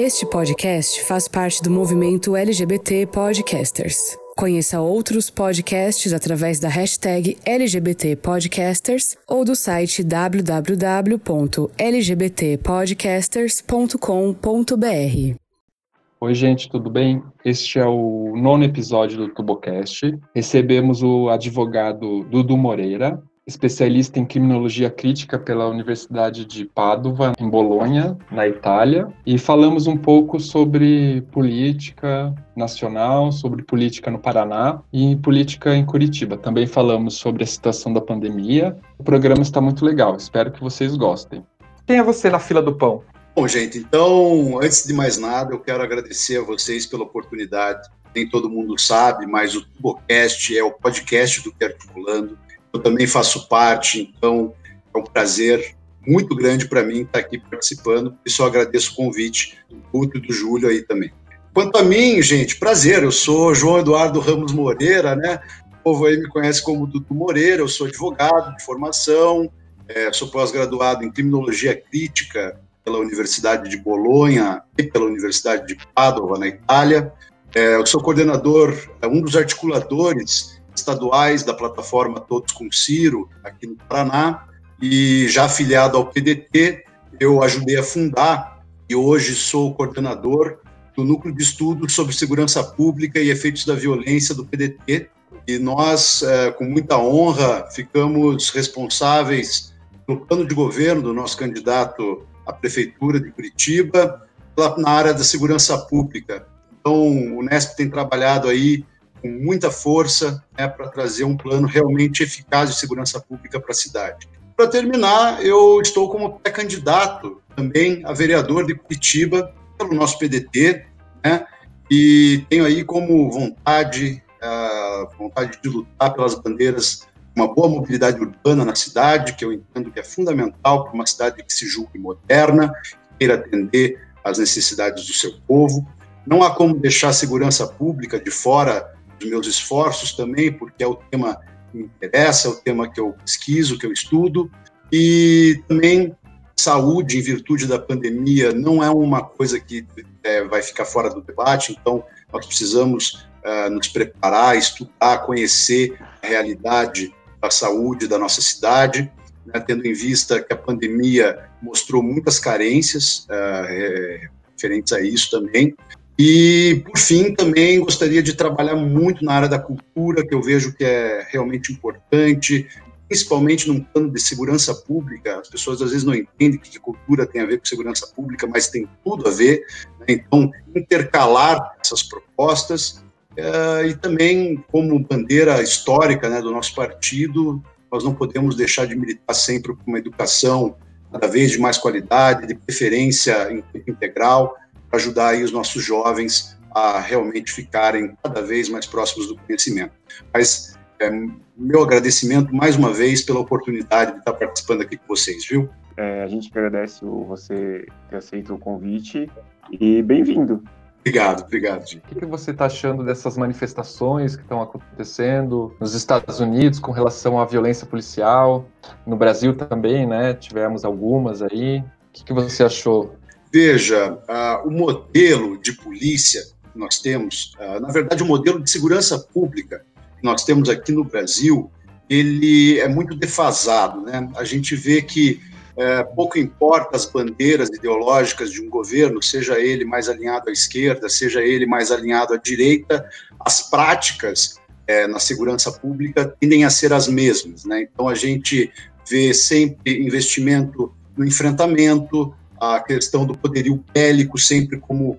Este podcast faz parte do movimento LGBT Podcasters. Conheça outros podcasts através da hashtag LGBT Podcasters ou do site www.lgbtpodcasters.com.br. Oi, gente, tudo bem? Este é o nono episódio do Tubocast. Recebemos o advogado Dudu Moreira, especialista em criminologia crítica pela Universidade de Padova, em Bolonha, na Itália, e falamos um pouco sobre política nacional, sobre política no Paraná e política em Curitiba. Também falamos sobre a situação da pandemia. O programa está muito legal, espero que vocês gostem. Quem é você na fila do pão? Bom, gente, então, antes de mais nada, eu quero agradecer a vocês pela oportunidade. Nem todo mundo sabe, mas o Tubocast é o podcast do Que Articulando eu também faço parte, então é um prazer muito grande para mim estar aqui participando, e só agradeço o convite do Guto e do Júlio aí também. Quanto a mim, gente, prazer, eu sou João Eduardo Ramos Moreira, né? O povo aí me conhece como Dudu Moreira, eu sou advogado de formação, é, sou pós-graduado em criminologia crítica pela Universidade de Bolonha e pela Universidade de Padova, na Itália. É, eu sou coordenador, é, um dos articuladores estaduais da plataforma Todos com Ciro, aqui no Paraná, e já afiliado ao PDT, eu ajudei a fundar e hoje sou coordenador do Núcleo de Estudos sobre Segurança Pública e Efeitos da Violência do PDT. E nós, é, com muita honra, ficamos responsáveis pelo plano de governo do nosso candidato à Prefeitura de Curitiba, na área da segurança pública. Então, o Unesp tem trabalhado aí com muita força né, para trazer um plano realmente eficaz de segurança pública para a cidade. Para terminar, eu estou como pré-candidato também a vereador de Curitiba pelo nosso PDT, né, e tenho aí como vontade, a vontade de lutar pelas bandeiras uma boa mobilidade urbana na cidade, que eu entendo que é fundamental para uma cidade que se julgue moderna, que queira atender às necessidades do seu povo. Não há como deixar a segurança pública de fora dos meus esforços também, porque é o tema que me interessa, é o tema que eu pesquiso, que eu estudo, e também saúde em virtude da pandemia não é uma coisa que é, vai ficar fora do debate, então nós precisamos uh, nos preparar, estudar, conhecer a realidade da saúde da nossa cidade, né, tendo em vista que a pandemia mostrou muitas carências uh, referentes a isso também, e, por fim, também gostaria de trabalhar muito na área da cultura, que eu vejo que é realmente importante, principalmente num plano de segurança pública. As pessoas às vezes não entendem que cultura tem a ver com segurança pública, mas tem tudo a ver. Né? Então, intercalar essas propostas uh, e também, como bandeira histórica né, do nosso partido, nós não podemos deixar de militar sempre por uma educação cada vez de mais qualidade, de preferência integral ajudar aí os nossos jovens a realmente ficarem cada vez mais próximos do conhecimento. Mas é, meu agradecimento mais uma vez pela oportunidade de estar participando aqui com vocês, viu? É, a gente agradece você ter aceito o convite e bem-vindo. Obrigado, obrigado. Gente. O que, que você está achando dessas manifestações que estão acontecendo nos Estados Unidos com relação à violência policial? No Brasil também, né? Tivemos algumas aí. O que, que você achou Veja, uh, o modelo de polícia que nós temos, uh, na verdade, o modelo de segurança pública que nós temos aqui no Brasil, ele é muito defasado. Né? A gente vê que é, pouco importa as bandeiras ideológicas de um governo, seja ele mais alinhado à esquerda, seja ele mais alinhado à direita, as práticas é, na segurança pública tendem a ser as mesmas. Né? Então, a gente vê sempre investimento no enfrentamento, a questão do poderio bélico sempre como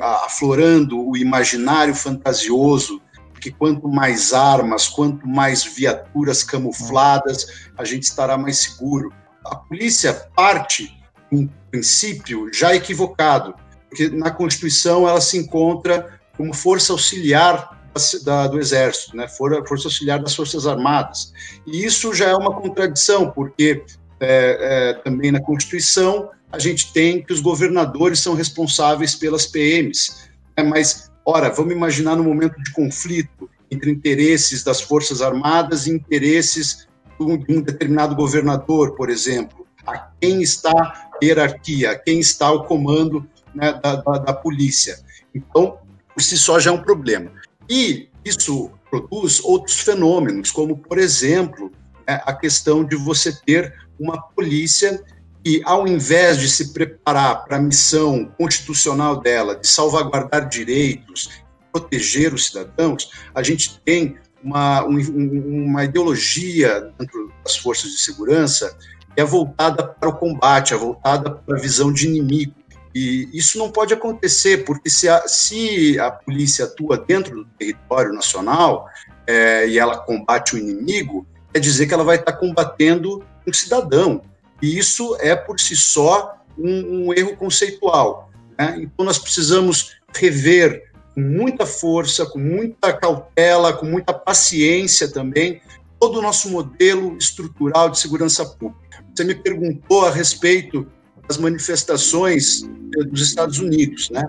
aflorando o imaginário fantasioso, que quanto mais armas, quanto mais viaturas camufladas, a gente estará mais seguro. A polícia parte, em princípio, já equivocado, porque na Constituição ela se encontra como força auxiliar da, do Exército, né? força auxiliar das Forças Armadas. E isso já é uma contradição, porque é, é, também na Constituição a gente tem que os governadores são responsáveis pelas PMs. Né? Mas, ora, vamos imaginar no momento de conflito entre interesses das Forças Armadas e interesses de um determinado governador, por exemplo. A quem está a hierarquia, a quem está o comando né, da, da, da polícia. Então, por si só já é um problema. E isso produz outros fenômenos, como, por exemplo, né, a questão de você ter uma polícia que, ao invés de se preparar para a missão constitucional dela, de salvaguardar direitos, proteger os cidadãos, a gente tem uma, um, uma ideologia dentro das forças de segurança que é voltada para o combate, é voltada para a visão de inimigo. E isso não pode acontecer, porque se a, se a polícia atua dentro do território nacional é, e ela combate o inimigo, quer dizer que ela vai estar combatendo um cidadão. E isso é, por si só, um, um erro conceitual. Né? Então, nós precisamos rever com muita força, com muita cautela, com muita paciência também, todo o nosso modelo estrutural de segurança pública. Você me perguntou a respeito das manifestações dos Estados Unidos, né?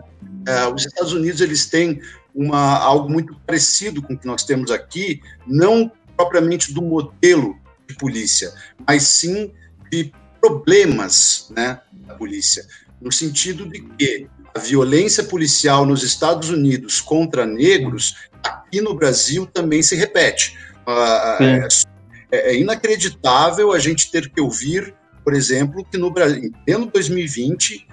É, os Estados Unidos eles têm uma algo muito parecido com o que nós temos aqui, não propriamente do modelo de polícia, mas sim de problemas, né, da polícia, no sentido de que a violência policial nos Estados Unidos contra negros aqui no Brasil também se repete. Uh, é, é inacreditável a gente ter que ouvir por exemplo, que no Brasil, em 2020,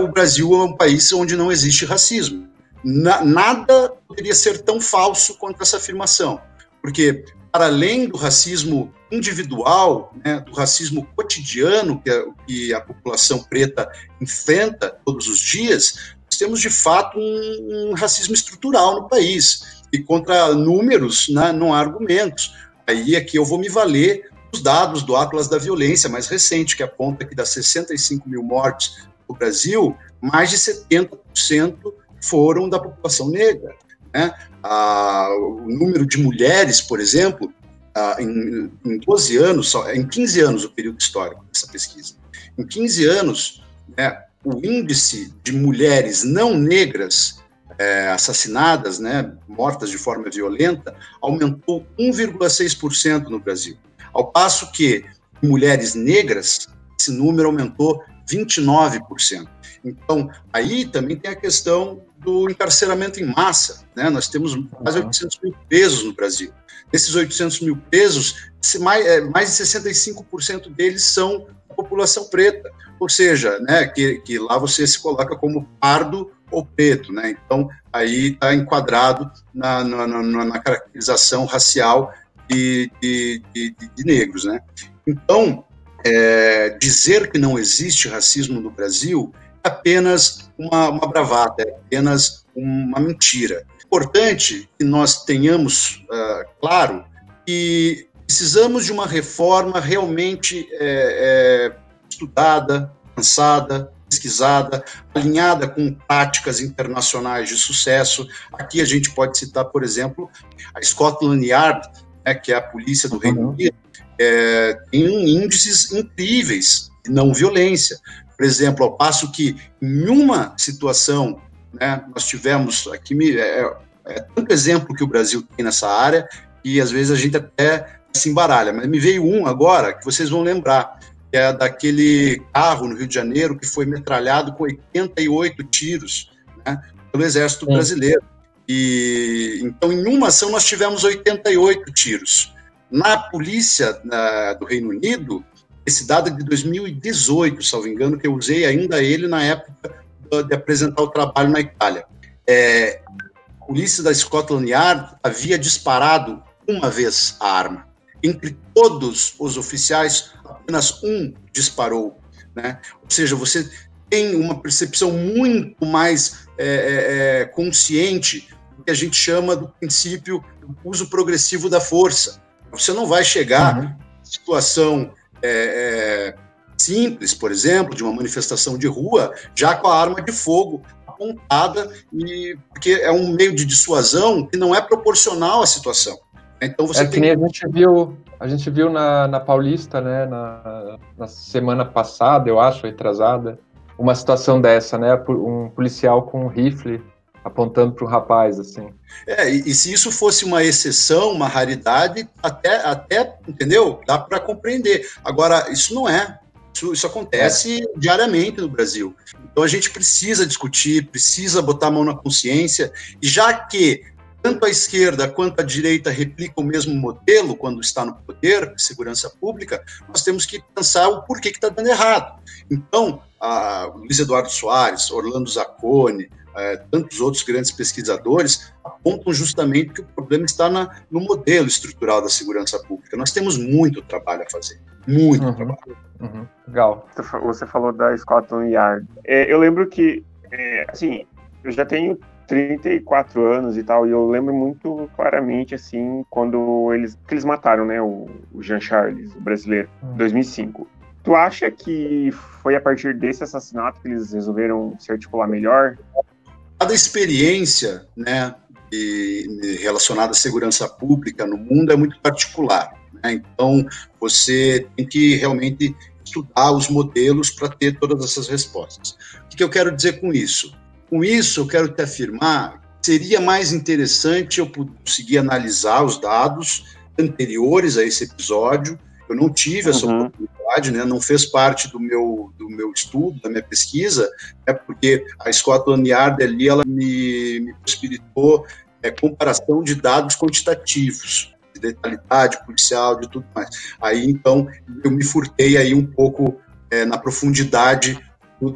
o Brasil é um país onde não existe racismo. Na, nada poderia ser tão falso quanto essa afirmação, porque para além do racismo individual, né, do racismo cotidiano que a, que a, população preta enfrenta todos os dias, nós temos de fato um, um racismo estrutural no país e contra números, né, não há argumentos. Aí é que eu vou me valer os dados do Atlas da Violência mais recente, que aponta que das 65 mil mortes no Brasil, mais de 70% foram da população negra. Né? Ah, o número de mulheres, por exemplo, ah, em, em 12 anos, só, em 15 anos o período histórico dessa pesquisa, em 15 anos, né, o índice de mulheres não negras é, assassinadas, né, mortas de forma violenta, aumentou 1,6% no Brasil. Ao passo que mulheres negras, esse número aumentou 29%. Então, aí também tem a questão do encarceramento em massa. Né? Nós temos quase 800 mil presos no Brasil. Desses 800 mil presos, mais, é, mais de 65% deles são população preta. Ou seja, né, que, que lá você se coloca como pardo ou preto. Né? Então, aí está enquadrado na, na, na, na caracterização racial de, de, de, de negros, né? Então, é, dizer que não existe racismo no Brasil é apenas uma, uma bravata, é apenas uma mentira. Importante que nós tenhamos uh, claro que precisamos de uma reforma realmente é, é, estudada, pensada, pesquisada, alinhada com práticas internacionais de sucesso. Aqui a gente pode citar, por exemplo, a Scotland Yard, né, que é a polícia do Reino Unido, é, tem índices incríveis de não violência. Por exemplo, ao passo que em uma situação, né, nós tivemos aqui, é, é tanto exemplo que o Brasil tem nessa área, e às vezes a gente até se embaralha, mas me veio um agora que vocês vão lembrar, que é daquele carro no Rio de Janeiro que foi metralhado com 88 tiros né, pelo Exército Brasileiro. E então em uma ação nós tivemos 88 tiros. Na polícia na, do Reino Unido, esse dado é de 2018, salvo engano, que eu usei ainda ele na época de apresentar o trabalho na Itália. É, polícia da Scotland Yard havia disparado uma vez a arma. Entre todos os oficiais, apenas um disparou. Né? Ou seja, você tem uma percepção muito mais é, é, é consciente que a gente chama do princípio do uso progressivo da força. Você não vai chegar uhum. situação é, é, simples, por exemplo, de uma manifestação de rua, já com a arma de fogo apontada, e, porque é um meio de dissuasão que não é proporcional à situação. Então você é tem... que nem a gente viu, a gente viu na, na Paulista, né, na, na semana passada, eu acho, retrasada, uma situação dessa, né, um policial com um rifle apontando para o rapaz, assim. É, e, e, se isso fosse uma exceção, uma raridade, até, até entendeu? Dá para compreender. Agora, isso não é. Isso, isso acontece é. diariamente no Brasil. Então a gente precisa discutir, precisa botar a mão na consciência, e já que tanto a esquerda quanto a direita replicam o mesmo modelo quando está no poder, segurança pública, nós temos que pensar o porquê que está dando errado. Então, Luiz Eduardo Soares, Orlando Zacconi, é, tantos outros grandes pesquisadores apontam justamente que o problema está na, no modelo estrutural da segurança pública. Nós temos muito trabalho a fazer, muito uhum, trabalho. Uhum. Legal. Você falou da Scotland Yard. É, eu lembro que, é, assim, eu já tenho 34 anos e tal, e eu lembro muito claramente, assim, quando eles, que eles mataram, né, o, o Jean Charles, o brasileiro, em uhum. 2005. Tu acha que foi a partir desse assassinato que eles resolveram se articular melhor? Cada experiência né, de, relacionada à segurança pública no mundo é muito particular. Né? Então, você tem que realmente estudar os modelos para ter todas essas respostas. O que eu quero dizer com isso? Com isso, eu quero te afirmar seria mais interessante eu conseguir analisar os dados anteriores a esse episódio. Eu não tive essa uhum. oportunidade né, não fez parte do meu, do meu estudo, da minha pesquisa, né, porque a Scotland Yard ali ela me, me possibilitou é, comparação de dados quantitativos, de detalhidade policial, de tudo mais. Aí então eu me furtei aí um pouco é, na profundidade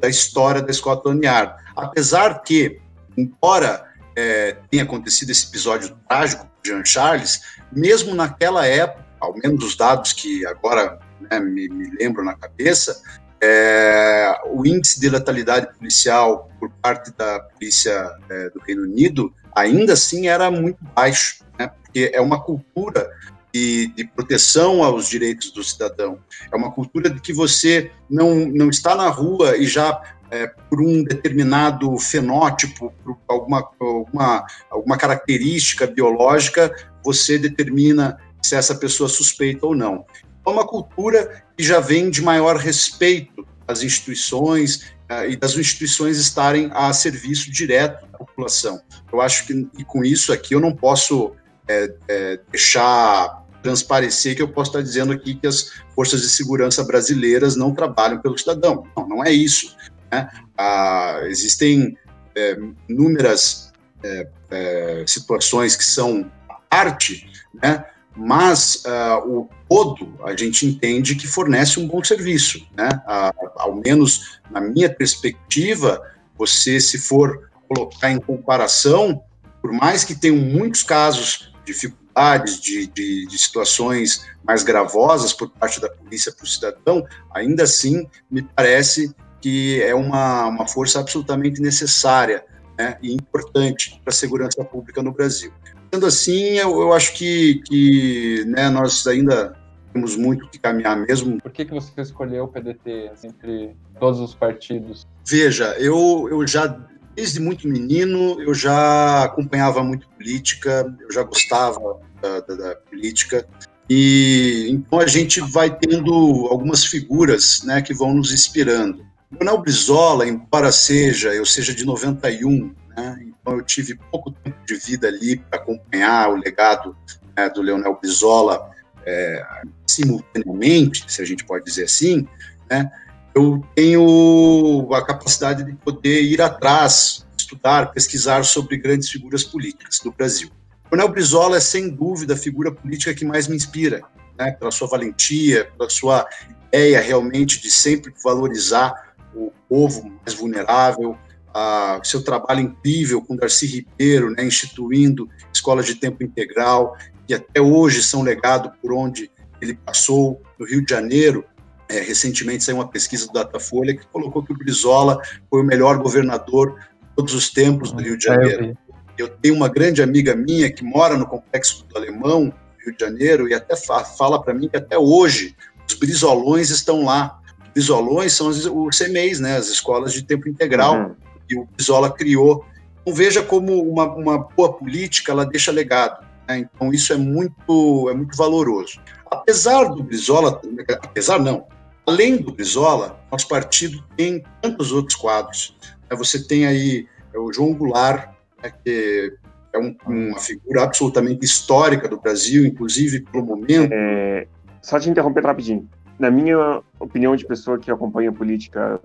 da história da Scotland Yard. Apesar que, embora é, tenha acontecido esse episódio trágico de Jean Charles, mesmo naquela época, ao menos os dados que agora né, me, me, lembro na cabeça, é, o índice de letalidade policial por parte da polícia é, do Reino Unido ainda assim era muito baixo, né, porque é uma cultura de, de, proteção aos direitos do cidadão. É uma cultura de que você não, não está na rua e já é, por um determinado fenótipo, por alguma, alguma, alguma característica biológica, você determina se essa pessoa suspeita ou não é uma cultura que já vem de maior respeito às instituições uh, e das instituições estarem a serviço direto da população. Eu acho que e com isso aqui eu não posso é, é, deixar transparecer que eu posso estar dizendo aqui que as forças de segurança brasileiras não trabalham pelo cidadão. Não, não é isso. Né? Ah, existem é, inúmeras é, é, situações que são arte, né? Mas uh, o todo a gente entende que fornece um bom serviço, né? Uh, ao menos na minha perspectiva, você se for colocar em comparação, por mais que tenham muitos casos de dificuldades, de, de, de situações mais gravosas por parte da polícia para o cidadão, ainda assim me parece que é uma, uma força absolutamente necessária né, e importante para a segurança pública no Brasil. Sendo assim, eu, eu acho que, que né, nós ainda temos muito que caminhar mesmo. Por que, que você escolheu o PDT entre todos os partidos? Veja, eu, eu já, desde muito menino, eu já acompanhava muito política, eu já gostava da, da, da política. E então a gente vai tendo algumas figuras né, que vão nos inspirando. Leonel Brizola, embora seja, eu seja de 91, né, então eu tive pouco tempo de vida ali para acompanhar o legado né, do Leonel Brizola é, simultaneamente, se a gente pode dizer assim, né, eu tenho a capacidade de poder ir atrás, estudar, pesquisar sobre grandes figuras políticas do Brasil. Leonel Brizola é, sem dúvida, a figura política que mais me inspira, né, pela sua valentia, pela sua ideia realmente de sempre valorizar o povo mais vulnerável, a seu trabalho incrível com Darcy Ribeiro, né, instituindo escolas de tempo integral, que até hoje são legado por onde ele passou no Rio de Janeiro. É, recentemente saiu uma pesquisa do Datafolha que colocou que o Brizola foi o melhor governador de todos os tempos do Rio de Janeiro. Eu tenho uma grande amiga minha que mora no Complexo do Alemão, Rio de Janeiro, e até fala para mim que até hoje os brizolões estão lá. Os brizolões são os CMEs, né, as escolas de tempo integral. Uhum que o Brizola criou. Então, veja como uma, uma boa política ela deixa legado. Né? Então, isso é muito, é muito valoroso. Apesar do Brizola, apesar não, além do Brizola, nosso partido tem tantos outros quadros. Né? Você tem aí é o João Goulart, né, que é um, uma figura absolutamente histórica do Brasil, inclusive pelo momento. É, só te interromper rapidinho. na minha opinião de pessoa que acompanha política,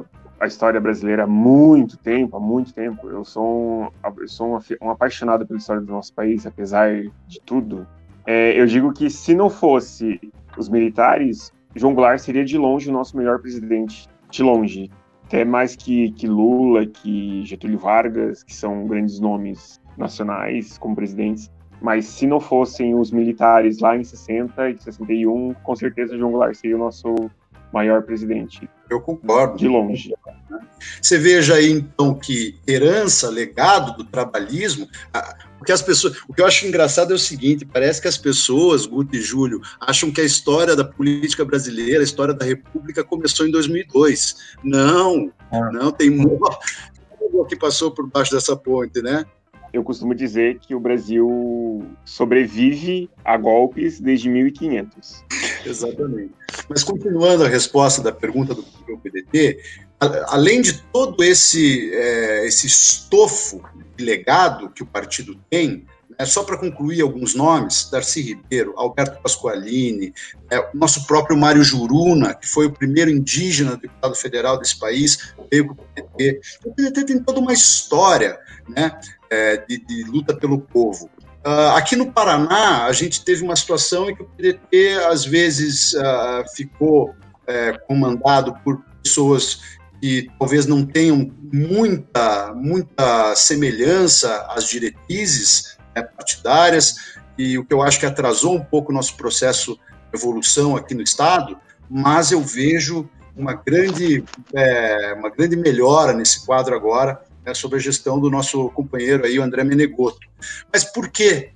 a história brasileira há muito tempo, há muito tempo, eu sou um, eu sou um, um apaixonado pela história do nosso país, apesar de tudo. É, eu digo que se não fosse os militares, João Goulart seria de longe o nosso melhor presidente, de longe. Até mais que, que Lula, que Getúlio Vargas, que são grandes nomes nacionais como presidentes. Mas se não fossem os militares lá em 60 e 61, com certeza João Goulart seria o nosso maior presidente. Eu concordo. De longe. Você veja aí, então, que herança, legado do trabalhismo, o que as pessoas, o que eu acho engraçado é o seguinte, parece que as pessoas, Guto e Júlio, acham que a história da política brasileira, a história da República começou em 2002. Não, é. não, tem muito que passou por baixo dessa ponte, né? eu costumo dizer que o Brasil sobrevive a golpes desde 1500. Exatamente. Mas continuando a resposta da pergunta do PDT, além de todo esse, é, esse estofo de legado que o partido tem, é só para concluir alguns nomes: Darcy Ribeiro, Alberto Pasqualini, é, nosso próprio Mário Juruna, que foi o primeiro indígena deputado federal desse país, veio com o PDT. O PDT tem toda uma história né, é, de, de, luta pelo povo. Uh, aqui no Paraná, a gente teve uma situação em que o PDT, às vezes, uh, ficou é, comandado por pessoas que talvez não tenham muita, muita semelhança às diretrizes né, partidárias, e o que eu acho que atrasou um pouco o nosso processo de evolução aqui no Estado, mas eu vejo uma grande, é, uma grande melhora nesse quadro agora, né, sobre a gestão do nosso companheiro aí, o André Menegotto. Mas por quê?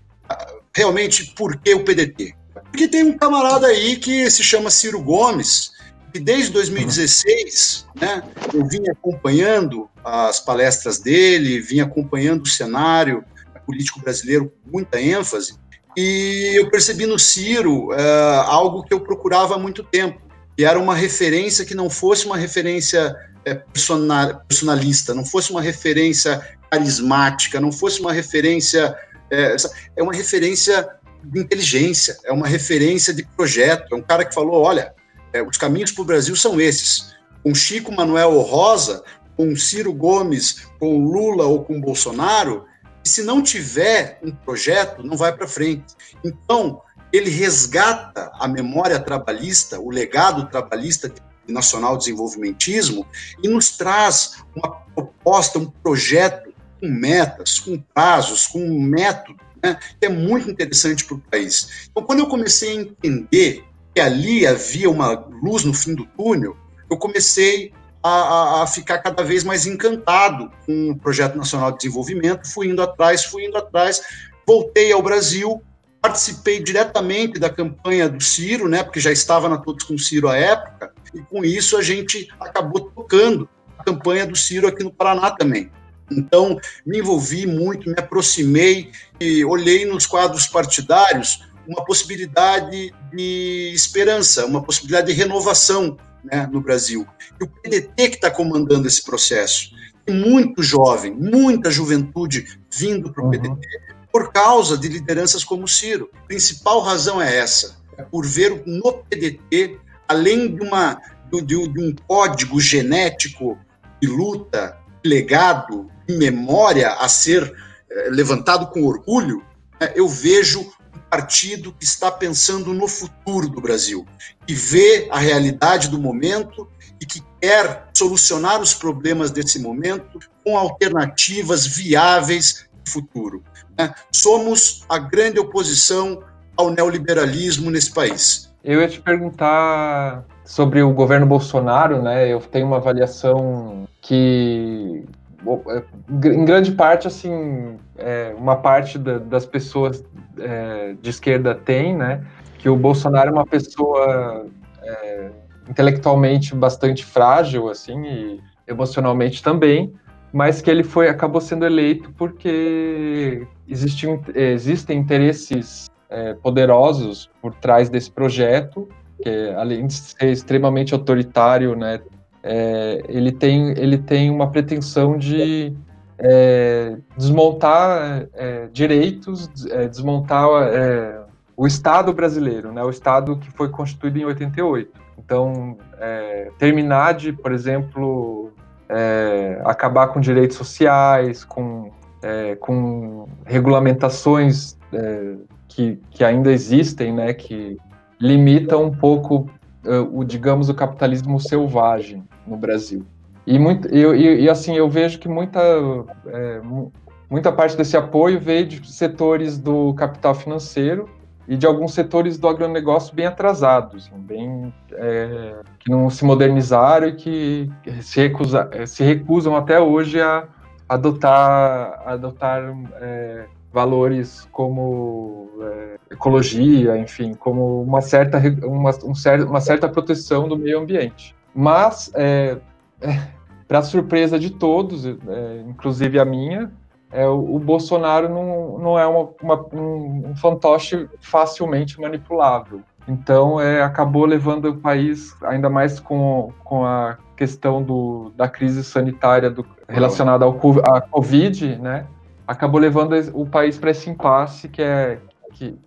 Realmente, por que o PDT? Porque tem um camarada aí que se chama Ciro Gomes, que desde 2016, né, eu vim acompanhando as palestras dele, vim acompanhando o cenário político brasileiro com muita ênfase, e eu percebi no Ciro uh, algo que eu procurava há muito tempo, que era uma referência que não fosse uma referência personalista, não fosse uma referência carismática, não fosse uma referência. É, é uma referência de inteligência, é uma referência de projeto. É um cara que falou: olha, é, os caminhos para o Brasil são esses. Com Chico Manuel Rosa, com Ciro Gomes, com Lula ou com Bolsonaro, se não tiver um projeto, não vai para frente. Então, ele resgata a memória trabalhista, o legado trabalhista nacional desenvolvimentismo e nos traz uma proposta, um projeto com metas, com prazos, com um método, né, que é muito interessante para o país. Então, quando eu comecei a entender que ali havia uma luz no fim do túnel, eu comecei a, a, ficar cada vez mais encantado com o Projeto Nacional de Desenvolvimento, fui indo atrás, fui indo atrás, voltei ao Brasil, participei diretamente da campanha do Ciro, né, porque já estava na Todos com Ciro à época, e com isso a gente acabou tocando a campanha do Ciro aqui no Paraná também. Então, me envolvi muito, me aproximei e olhei nos quadros partidários uma possibilidade de esperança, uma possibilidade de renovação né, no Brasil. E o PDT que está comandando esse processo. Tem muito jovem, muita juventude vindo para o uhum. PDT por causa de lideranças como o Ciro. A principal razão é essa, é por ver no PDT além de, uma, de, de um código genético de luta, legado, de memória a ser é, levantado com orgulho, é, eu vejo um partido que está pensando no futuro do Brasil, que vê a realidade do momento e que quer solucionar os problemas desse momento com alternativas viáveis de futuro. Né? Somos a grande oposição ao neoliberalismo nesse país. Eu ia te perguntar sobre o governo Bolsonaro, né? Eu tenho uma avaliação que, é, em grande parte, assim, é, uma parte da, das pessoas é, de esquerda tem, né? Que o Bolsonaro é uma pessoa é, intelectualmente bastante frágil, assim, e emocionalmente também, mas que ele foi acabou sendo eleito porque existiam, existem interesses é, poderosos por trás desse projeto, que além de ser extremamente autoritário, né, é, ele, tem, ele tem uma pretensão de é, desmontar é, direitos, é, desmontar é, o Estado brasileiro, né, o Estado que foi constituído em 88. Então, terminar de, por exemplo, é, acabar com direitos sociais, com, é, com regulamentações é, que, que ainda existem, né, que limitam um pouco é, o, digamos, o capitalismo selvagem no Brasil. E, muito, e, e, assim, eu vejo que muita, é, muita parte desse apoio veio de setores do capital financeiro e de alguns setores do agronegócio bem atrasados, assim, bem, é, que não se modernizaram e que se, recusa, se recusam até hoje a adotar, adotar é, valores como é, ecologia, enfim, como uma certa, uma, um cer uma certa proteção do meio ambiente. Mas, é, é para surpresa de todos, é, inclusive a minha, é, o, o, Bolsonaro não, não é uma, uma, um, um, fantoche facilmente manipulável. Então, é, acabou levando o país, ainda mais com, com a questão do, da crise sanitária do, relacionada ao à Covid, né? Acabou levando o país para esse impasse que é, que,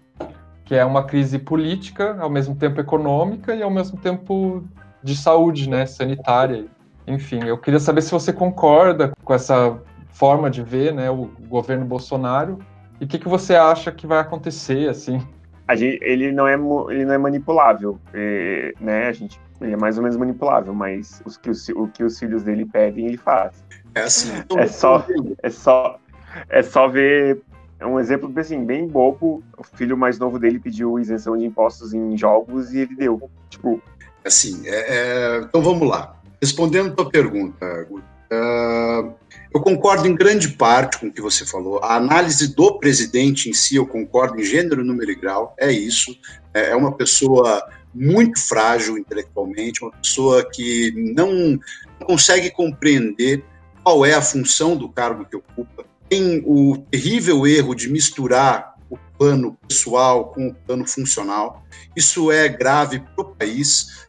que é uma crise política, ao mesmo tempo econômica e ao mesmo tempo de saúde, né? Sanitária. Enfim, eu queria saber se você concorda com essa forma de ver né, o governo Bolsonaro. E o que, que você acha que vai acontecer assim? Gente, ele não é ele não é manipulável é, né a gente ele é mais ou menos manipulável mas os que os, o que os filhos dele pedem ele faz. É assim. É só é só é só ver um exemplo assim bem bobo o filho mais novo dele pediu isenção de impostos em jogos e ele deu tipo. Assim é, é, então vamos lá. Respondendo a tua pergunta uh, eu concordo em grande parte com o que você falou. A análise do presidente em si, eu concordo em gênero, número e grau, é isso. É, é uma pessoa muito frágil intelectualmente, uma pessoa que não consegue compreender qual é a função do cargo que ocupa. Tem o terrível erro de misturar o plano pessoal com o plano funcional. Isso é grave para o país.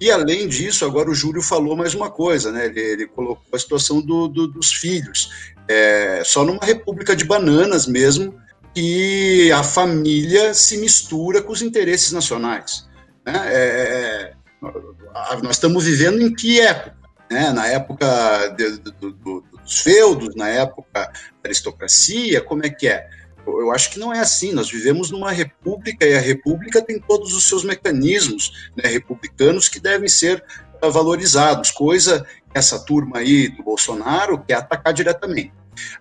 E além disso, agora o Júlio falou mais uma coisa, né? ele, ele colocou a situação do, do, dos filhos. É, só numa república de bananas mesmo que a família se mistura com os interesses nacionais. Né? É, é nós estamos vivendo em que época? Né? Na época de, do, dos feudos, na época da aristocracia, como é que é? Eu acho que não é assim. Nós vivemos numa república e a república tem todos os seus mecanismos né, republicanos que devem ser uh, valorizados, coisa que essa turma aí do Bolsonaro quer atacar diretamente.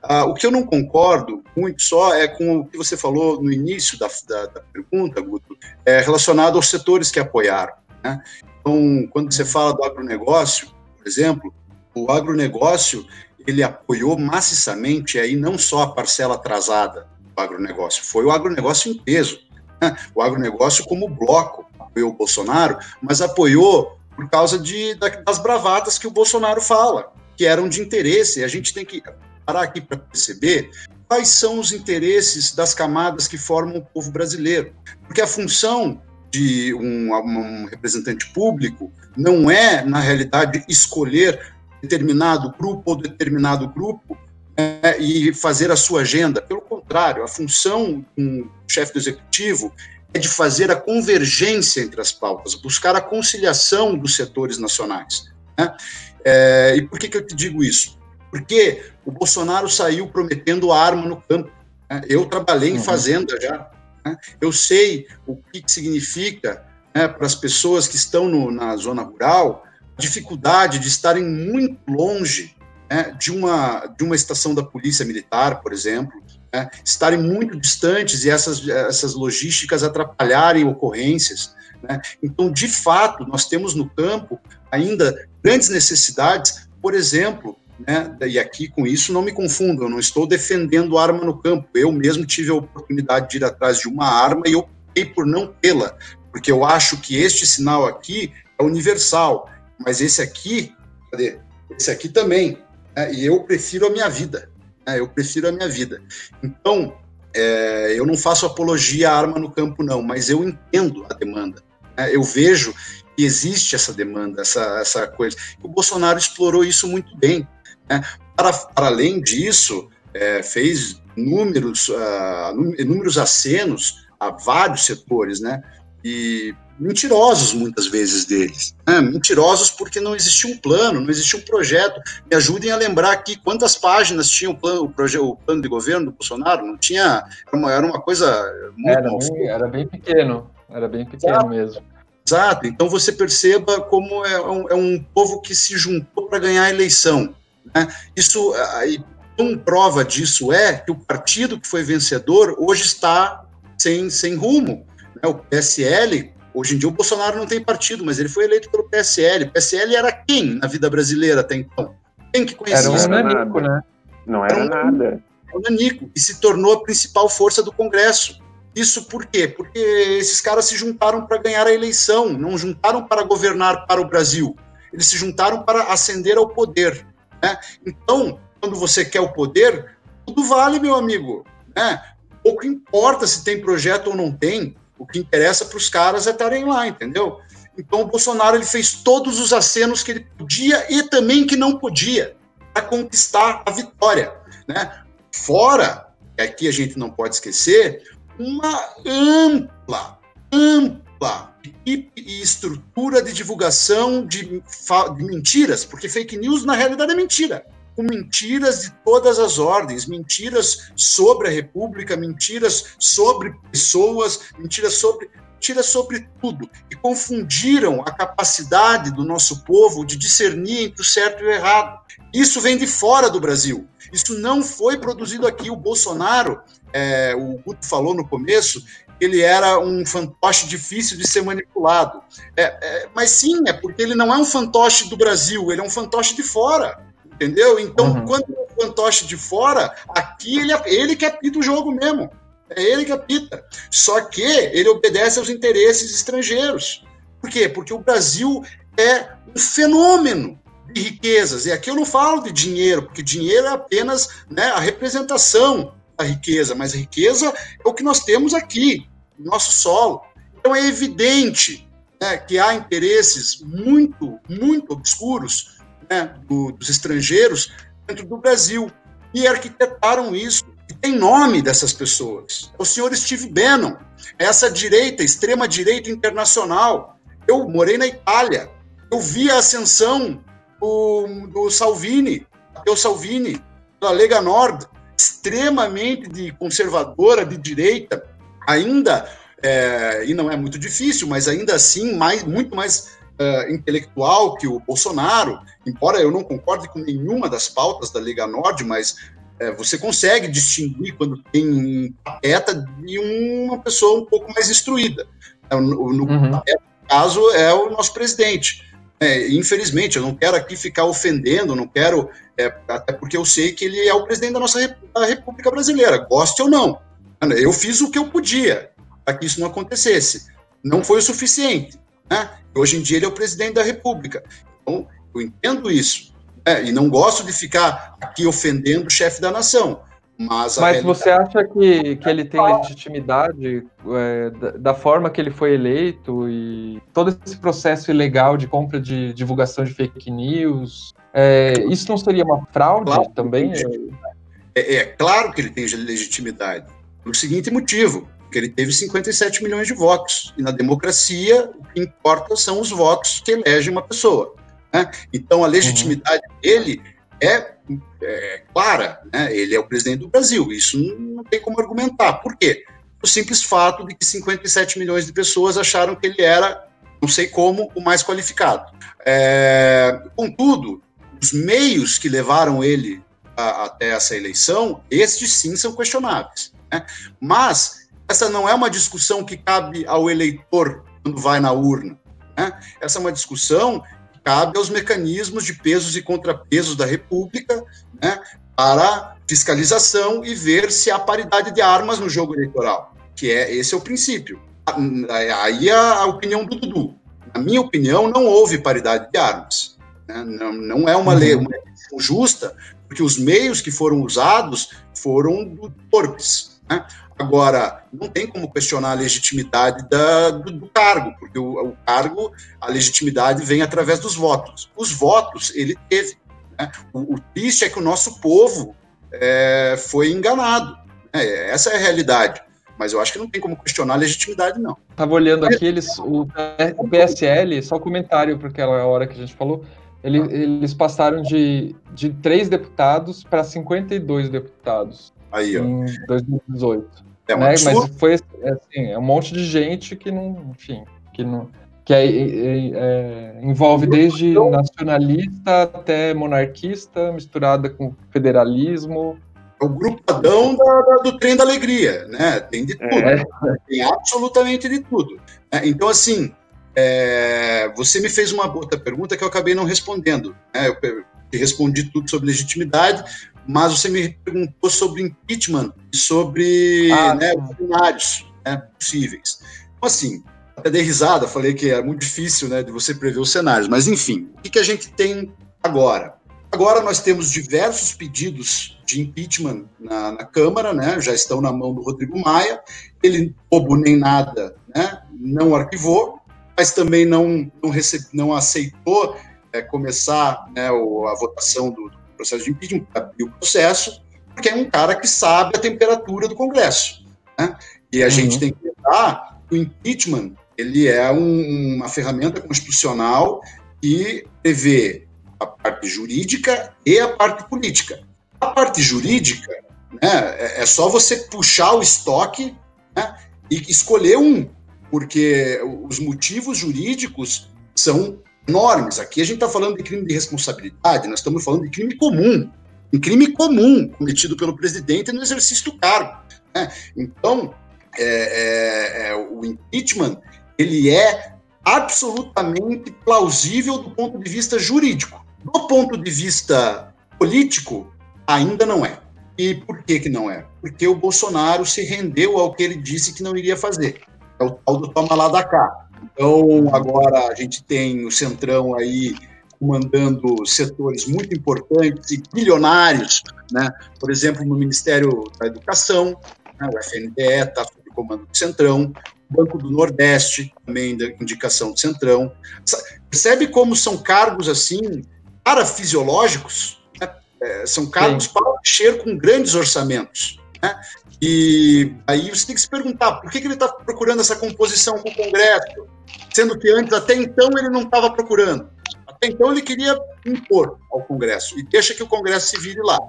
Uh, o que eu não concordo muito só é com o que você falou no início da, da, da pergunta, Guto, é relacionado aos setores que apoiaram. Né? Então, quando você fala do agronegócio, por exemplo, o agronegócio ele apoiou maciçamente aí não só a parcela atrasada do agronegócio, foi o agronegócio em peso. Né? O agronegócio como bloco apoiou o Bolsonaro, mas apoiou por causa de, das bravatas que o Bolsonaro fala, que eram de interesse. A gente tem que parar aqui para perceber quais são os interesses das camadas que formam o povo brasileiro. Porque a função de um, um representante público não é, na realidade, escolher determinado grupo ou determinado grupo é, e fazer a sua agenda. Pelo contrário, a função um chefe do executivo é de fazer a convergência entre as pautas, buscar a conciliação dos setores nacionais. Né? É, e por que, que eu te digo isso? Porque o Bolsonaro saiu prometendo arma no campo. Né? Eu trabalhei em uhum. fazenda já. Né? Eu sei o que, que significa né, para as pessoas que estão no, na zona rural a dificuldade de estarem muito longe né, de, uma, de uma estação da polícia militar, por exemplo, né, estarem muito distantes e essas, essas logísticas atrapalharem ocorrências. Né? Então, de fato, nós temos no campo ainda grandes necessidades, por exemplo, né, e aqui com isso não me confundo, eu não estou defendendo arma no campo, eu mesmo tive a oportunidade de ir atrás de uma arma e optei por não tê-la, porque eu acho que este sinal aqui é universal, mas esse aqui, cadê? Esse aqui também, né? e eu prefiro a minha vida. Né? Eu prefiro a minha vida. Então, é, eu não faço apologia à arma no campo, não, mas eu entendo a demanda. Né? Eu vejo que existe essa demanda, essa, essa coisa. O Bolsonaro explorou isso muito bem. Né? Para, para além disso, é, fez números, uh, inúmeros acenos a vários setores, né? e mentirosos muitas vezes deles. Né? Mentirosos porque não existia um plano, não existia um projeto. Me ajudem a lembrar aqui quantas páginas tinha o plano, o, proje, o plano de governo do Bolsonaro. Não tinha. Era uma, era uma coisa muito. Era bem, era bem pequeno, era bem pequeno Exato. mesmo. Exato. Então você perceba como é um, é um povo que se juntou para ganhar a eleição. Né? Isso aí. Um prova disso é que o partido que foi vencedor hoje está sem, sem rumo. Né? O PSL Hoje em dia o Bolsonaro não tem partido, mas ele foi eleito pelo PSL. O PSL era quem na vida brasileira até então? Quem que conhecia? Era um nanico, né? Não era, era um, nada. Um nanico, e se tornou a principal força do Congresso. Isso por quê? Porque esses caras se juntaram para ganhar a eleição, não juntaram para governar para o Brasil. Eles se juntaram para ascender ao poder. Né? Então, quando você quer o poder, tudo vale, meu amigo. Né? Pouco importa se tem projeto ou não tem. O que interessa para os caras é estarem lá, entendeu? Então o Bolsonaro ele fez todos os acenos que ele podia e também que não podia para conquistar a vitória, né? Fora, que aqui a gente não pode esquecer, uma ampla, ampla e estrutura de divulgação de, de mentiras, porque fake news na realidade é mentira com mentiras de todas as ordens, mentiras sobre a República, mentiras sobre pessoas, mentiras sobre mentiras sobre tudo e confundiram a capacidade do nosso povo de discernir entre o certo e o errado. Isso vem de fora do Brasil. Isso não foi produzido aqui. O Bolsonaro, é, o Guto falou no começo, ele era um fantoche difícil de ser manipulado. É, é, mas sim, é porque ele não é um fantoche do Brasil, ele é um fantoche de fora. Entendeu? Então, uhum. quando o fantoche de fora, aqui ele, ele que apita o jogo mesmo. É ele que apita. Só que ele obedece aos interesses estrangeiros. Por quê? Porque o Brasil é um fenômeno de riquezas. E aqui eu não falo de dinheiro, porque dinheiro é apenas né, a representação da riqueza, mas a riqueza é o que nós temos aqui, no nosso solo. Então é evidente né, que há interesses muito, muito obscuros né, do, dos estrangeiros dentro do Brasil e arquitetaram isso. E tem nome dessas pessoas. É o senhor Steve Bannon, essa direita, extrema direita internacional. Eu morei na Itália, eu vi a ascensão do, do Salvini, Matteo Salvini, da Lega Nord, extremamente de conservadora, de direita, ainda, é, e não é muito difícil, mas ainda assim mais, muito mais uh, intelectual que o Bolsonaro, embora eu não concorde com nenhuma das pautas da Liga Nord, mas uh, você consegue distinguir quando tem um pateta de uma pessoa um pouco mais instruída. No, no uhum. caso, é o nosso presidente. É, infelizmente, eu não quero aqui ficar ofendendo, não quero, é, até porque eu sei que ele é o presidente da nossa da República Brasileira, goste ou não. Eu fiz o que eu podia para que isso não acontecesse. Não foi o suficiente. Né? Hoje em dia ele é o presidente da República. Então, eu entendo isso. Né? E não gosto de ficar aqui ofendendo o chefe da nação. Mas, mas você acha que, que ele tem legitimidade é, da, da, forma que ele foi eleito e todo esse processo ilegal de compra de divulgação de fake news? É, isso não seria uma fraude claro, também? É, é, claro que ele tem legitimidade. Pelo seguinte motivo: porque ele teve 57 milhões de votos. E na democracia, o que importa são os votos que elegem uma pessoa. Né? Então, a legitimidade uhum. dele é, é clara. Né? Ele é o presidente do Brasil. Isso não tem como argumentar. Por quê? O simples fato de que 57 milhões de pessoas acharam que ele era, não sei como, o mais qualificado. É, contudo, os meios que levaram ele até essa eleição, estes sim são questionáveis. Né? Mas essa não é uma discussão que cabe ao eleitor quando vai na urna. Né? Essa é uma discussão que cabe aos mecanismos de pesos e contrapesos da República né, para fiscalização e ver se há paridade de armas no jogo eleitoral, que é esse é o princípio. Aí a opinião do Dudu. Na minha opinião, não houve paridade de armas. Né? Não, não é uma lei uma justa, porque os meios que foram usados foram torpes. Né? Agora, não tem como questionar a legitimidade da, do, do, cargo, porque o, o, cargo, a legitimidade vem através dos votos. Os votos ele teve. Né? O, o, triste é que o nosso povo é, foi enganado. Né? Essa é a realidade. mas eu acho que não tem como questionar a legitimidade, não. Estava olhando aqui, eles, o, PSL, só comentário para aquela hora que a gente falou, ele, eles passaram de, de três deputados para 52 deputados Aí, em 2018. É um né? Mas foi assim, é um monte de gente que não, enfim, que não que é, é, é, envolve desde nacionalista até monarquista, misturada com federalismo. É o grupadão da, da, do trem da alegria, né? Tem de tudo, é. tem absolutamente de tudo. É, então, assim, é, você me fez uma outra pergunta que eu acabei não respondendo. Né? Eu respondi tudo sobre legitimidade, mas você me perguntou sobre impeachment e sobre ah, né, cenários né, possíveis. Então, assim, até dei risada, falei que é muito difícil né, de você prever os cenários, mas enfim, o que, que a gente tem agora? Agora nós temos diversos pedidos de impeachment na, na, Câmara, né, já estão na mão do Rodrigo Maia, ele, bobo nem nada, né, não arquivou, mas também não, não, recebe, não aceitou é, começar né, o, a votação do, do, processo de impeachment, abrir o processo, porque é um cara que sabe a temperatura do Congresso. Né? E a uhum. gente tem que lembrar que o impeachment ele é um, uma ferramenta constitucional que prevê a parte jurídica e a parte política. A parte jurídica né, é, é só você puxar o estoque né, e escolher um, porque os motivos jurídicos são enormes. Aqui a gente está falando de crime de responsabilidade, nós estamos falando de crime comum, um crime comum cometido pelo presidente no exercício do cargo. Né? Então, é, é, é, o impeachment ele é absolutamente plausível do ponto de vista jurídico. Do ponto de vista político, ainda não é. E por que, que não é? Porque o Bolsonaro se rendeu ao que ele disse que não iria fazer. É o tal do toma lá da cá. Então, agora a gente tem o Centrão aí comandando setores muito importantes e bilionários, né? por exemplo, no Ministério da Educação, né? o FNDE está sob o comando do Centrão, Banco do Nordeste, também da indicação do Centrão. Percebe como são cargos assim, parafisiológicos, né? é, são cargos Sim. para mexer com grandes orçamentos. Né? E aí você tem que se perguntar por que, que ele está procurando essa composição com o Congresso, sendo que antes, até então, ele não estava procurando. Até então, ele queria impor ao Congresso e deixa que o Congresso se vire lá.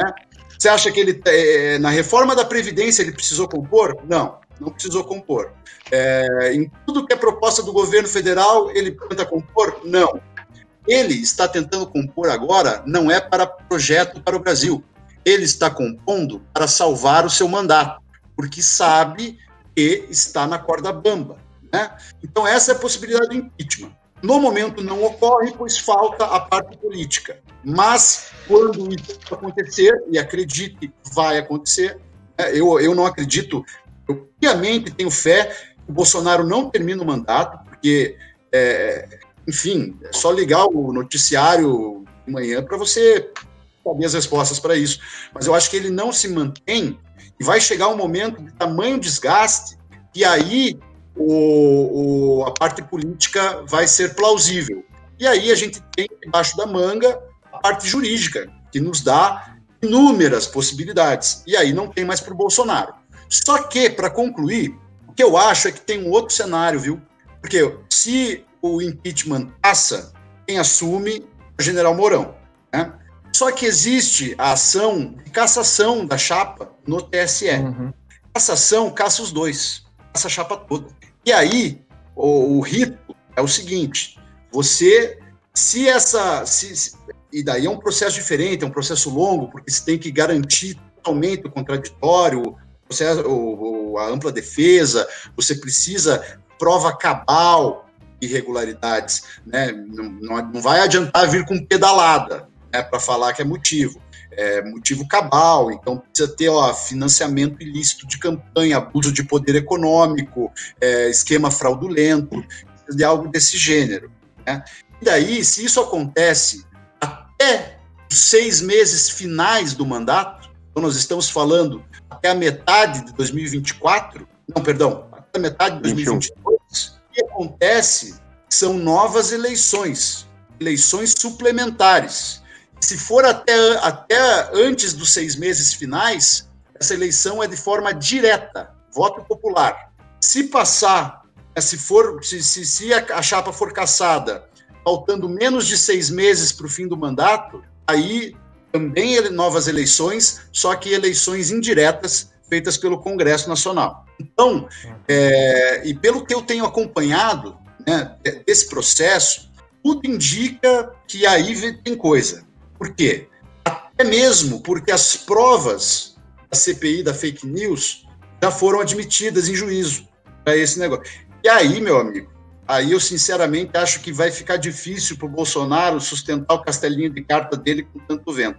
Né? Você acha que ele, é, na reforma da Previdência, ele precisou compor? Não não precisou compor. É, em tudo que é proposta do governo federal, ele tenta compor? Não. Ele está tentando compor agora, não é para projeto para o Brasil. Ele está compondo para salvar o seu mandato, porque sabe que está na corda bamba. Né? Então, essa é a possibilidade do impeachment. No momento não ocorre, pois falta a parte política. Mas, quando isso acontecer, e acredite, vai acontecer, né? eu, eu não acredito eu, obviamente, tenho fé que o Bolsonaro não termina o mandato, porque, é, enfim, é só ligar o noticiário de manhã para você saber as respostas para isso. Mas eu acho que ele não se mantém e vai chegar um momento de tamanho desgaste que aí o, o, a parte política vai ser plausível. E aí a gente tem debaixo da manga a parte jurídica, que nos dá inúmeras possibilidades. E aí não tem mais para o Bolsonaro. Só que, para concluir, o que eu acho é que tem um outro cenário, viu? Porque se o impeachment passa, quem assume é o general Mourão. Né? Só que existe a ação de cassação da chapa no TSE. Uhum. Cassação caça os dois, caça a chapa toda. E aí, o, o rito é o seguinte: você, se essa. Se, se, e daí é um processo diferente, é um processo longo, porque você tem que garantir totalmente o contraditório, processo, o, a ampla defesa, você precisa prova cabal irregularidades, né? Não, não, não vai adiantar vir com pedalada, né, para falar que é motivo. É motivo cabal, então precisa ter ó, financiamento ilícito de campanha, abuso de poder econômico, é, esquema fraudulento, de algo desse gênero. Né? E daí, se isso acontece até os seis meses finais do mandato, então nós estamos falando até a metade de 2024, não, perdão, até a metade de 2022, o que acontece são novas eleições, eleições suplementares. Se for até, até antes dos seis meses finais, essa eleição é de forma direta, voto popular. Se passar, se for, se, se, se a chapa for caçada, faltando menos de seis meses para o fim do mandato, aí também novas eleições, só que eleições indiretas feitas pelo Congresso Nacional. Então, é, e pelo que eu tenho acompanhado né, desse processo, tudo indica que aí tem coisa. Por quê? Até mesmo porque as provas da CPI da fake news já foram admitidas em juízo para esse negócio. E aí, meu amigo, aí eu sinceramente acho que vai ficar difícil para o Bolsonaro sustentar o castelinho de carta dele com tanto vento.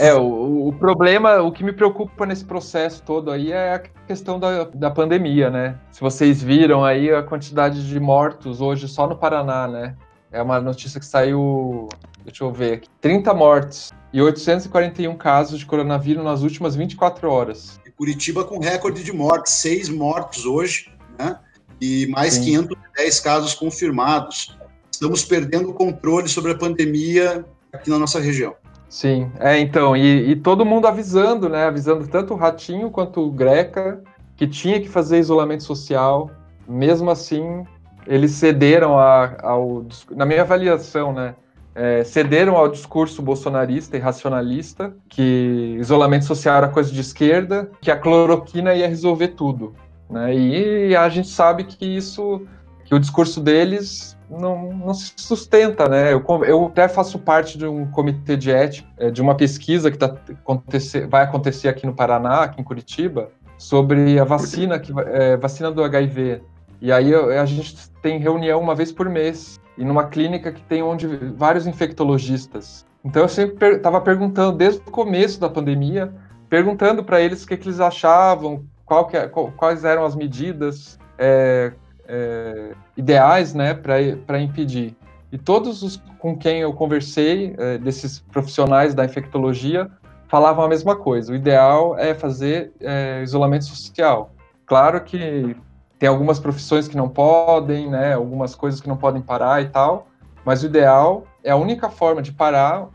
É, o, o, problema, o que me preocupa nesse processo todo aí é a questão da, da pandemia, né? Se vocês viram aí a quantidade de mortos hoje só no Paraná, né? É uma notícia que saiu, deixa eu ver aqui, 30 mortes e 841 casos de coronavírus nas últimas 24 horas. E Curitiba com recorde de mortes, seis mortos hoje, né? E mais Sim. 510 casos confirmados. Estamos perdendo o controle sobre a pandemia aqui na nossa região. Sim, é, então, e, e, todo mundo avisando, né? Avisando tanto o Ratinho quanto o Greca que tinha que fazer isolamento social. Mesmo assim, eles cederam a, ao. Na minha avaliação, né? É, cederam ao discurso bolsonarista e racionalista que isolamento social era coisa de esquerda, que a cloroquina ia resolver tudo. Né? E a gente sabe que isso, que o discurso deles não, não se sustenta, né? Eu, eu até faço parte de um comitê de ética, é, de uma pesquisa que tá, acontecer, vai acontecer aqui no Paraná, aqui em Curitiba, sobre a vacina, que, é, vacina do HIV. E aí a gente tem reunião uma vez por mês, e numa clínica que tem onde vários infectologistas. Então eu sempre estava per perguntando, desde o começo da pandemia, perguntando para eles o que, que, eles achavam, que, é, qual, quais eram as medidas, é, é, ideais né, para impedir. E todos os com quem eu conversei, é, desses profissionais da infectologia, falavam a mesma coisa. O ideal é fazer é, isolamento social. Claro que tem algumas profissões que não podem, né, algumas coisas que não podem parar e tal, mas o ideal é a única forma de parar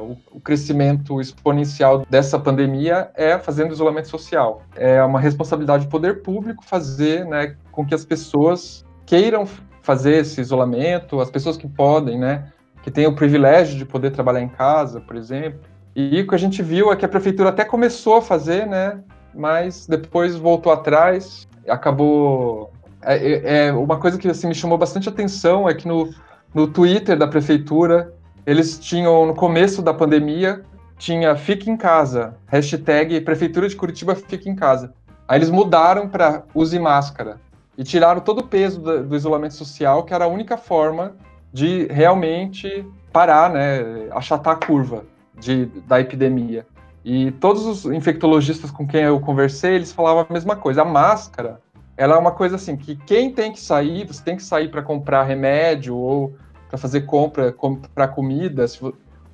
o, o, crescimento exponencial dessa pandemia é fazendo isolamento social. É uma responsabilidade do poder público fazer né, com que as pessoas queiram fazer esse isolamento, as pessoas que podem, né, que têm o privilégio de poder trabalhar em casa, por exemplo. E o que a gente viu é que a prefeitura até começou a fazer, né, mas depois voltou atrás, acabou. É, é, é uma coisa que assim, me chamou bastante atenção é que no, no Twitter da prefeitura eles tinham, no começo da pandemia, tinha Fique em Casa, hashtag Prefeitura de Curitiba Fique em Casa. Aí eles mudaram para Use Máscara e tiraram todo o peso do, do, isolamento social, que era a única forma de realmente parar, né, achatar a curva de, da epidemia. E todos os infectologistas com quem eu conversei, eles falavam a mesma coisa. A máscara, ela é uma coisa assim, que quem tem que sair, você tem que sair para comprar remédio ou para fazer compra, comprar comida,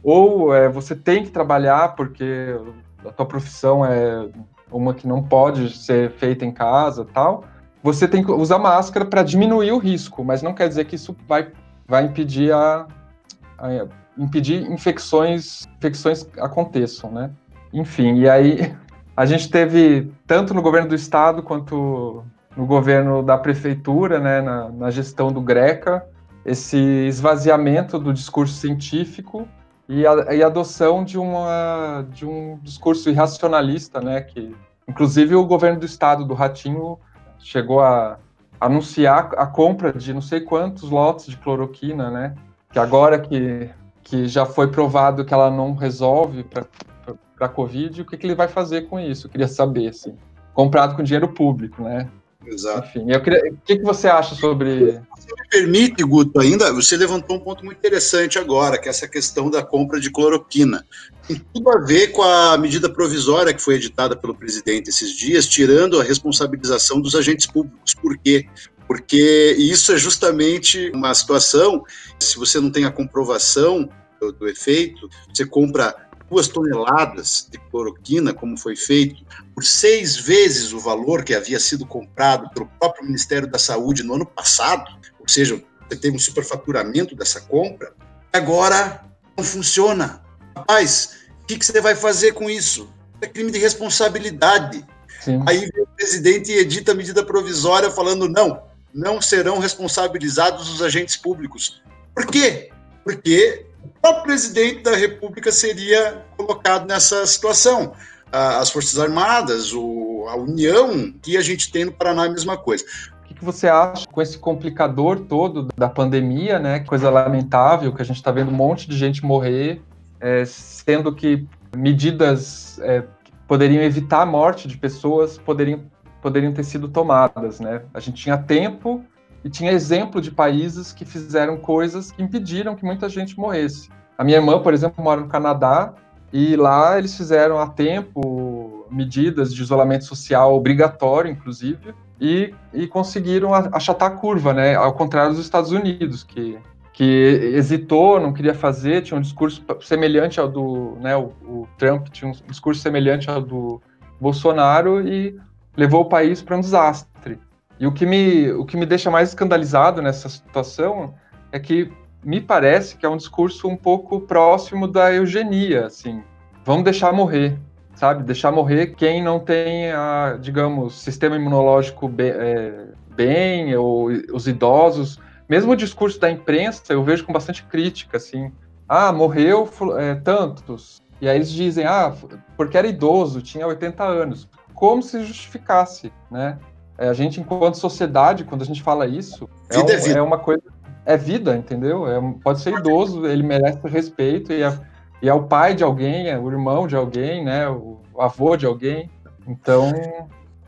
ou é, você tem que trabalhar porque a tua profissão é uma que não pode ser feita em casa, tal. Você tem que usar máscara para diminuir o risco, mas não quer dizer que isso vai, vai impedir a, a impedir infecções, infecções aconteçam, né? Enfim, e aí a gente teve tanto no governo do estado quanto no governo da prefeitura, né, na, na gestão do Greca, esse esvaziamento do discurso científico e a, e adoção de, uma, de um discurso irracionalista, né, que inclusive o governo do estado do Ratinho chegou a anunciar a compra de não sei quantos lotes de cloroquina, né, que agora que, que já foi provado que ela não resolve a Covid, o que, que ele vai fazer com isso? Eu queria saber, assim, comprado com dinheiro público, né, Exato. Enfim, eu queria, o que, que você acha sobre. Se me permite, Guto, ainda, você levantou um ponto muito interessante agora, que é essa questão da compra de cloroquina. Tem tudo a ver com a medida provisória que foi editada pelo presidente esses dias, tirando a responsabilização dos agentes públicos. Por quê? Porque isso é justamente uma situação, se você não tem a comprovação do, do efeito, você compra duas toneladas de cloroquina, como foi feito, por seis vezes o valor que havia sido comprado pelo próprio Ministério da Saúde no ano passado, ou seja, você teve um superfaturamento dessa compra, agora não funciona. Rapaz, o que, que você vai fazer com isso? É crime de responsabilidade. Sim. Aí presidente edita medida provisória falando não, não serão responsabilizados os agentes públicos. Por quê? Porque o presidente da República seria colocado nessa situação. As Forças Armadas, a União, que a gente tem no Paraná a mesma coisa. O que você acha com esse complicador todo da pandemia, né? Coisa lamentável, que a gente está vendo um monte de gente morrer, é, sendo que medidas é, que poderiam evitar a morte de pessoas poderiam, poderiam ter sido tomadas, né? A gente tinha tempo e tinha exemplo de países que fizeram coisas que impediram que muita gente morresse. A minha irmã, por exemplo, mora no Canadá e lá eles fizeram a tempo medidas de isolamento social obrigatório, inclusive, e, e conseguiram achatar a curva, né? Ao contrário dos Estados Unidos, que, que hesitou, não queria fazer, tinha um discurso semelhante ao do, né? O, o Trump tinha um discurso semelhante ao do Bolsonaro e levou o país para um desastre. E o que, me, o que me deixa mais escandalizado nessa situação é que me parece que é um discurso um pouco próximo da eugenia, assim. Vamos deixar morrer, sabe? Deixar morrer quem não tem, a, digamos, sistema imunológico bem, é, bem, ou os idosos. Mesmo o discurso da imprensa, eu vejo com bastante crítica, assim. Ah, morreu é, tantos. E aí eles dizem, ah, porque era idoso, tinha 80 anos. Como se justificasse, né? É, a gente, enquanto sociedade, quando a gente fala isso, é, um, é, vida. é uma coisa. É vida, entendeu? É, pode ser idoso, ele merece respeito e é, e é o pai de alguém, é o irmão de alguém, né? O avô de alguém. Então.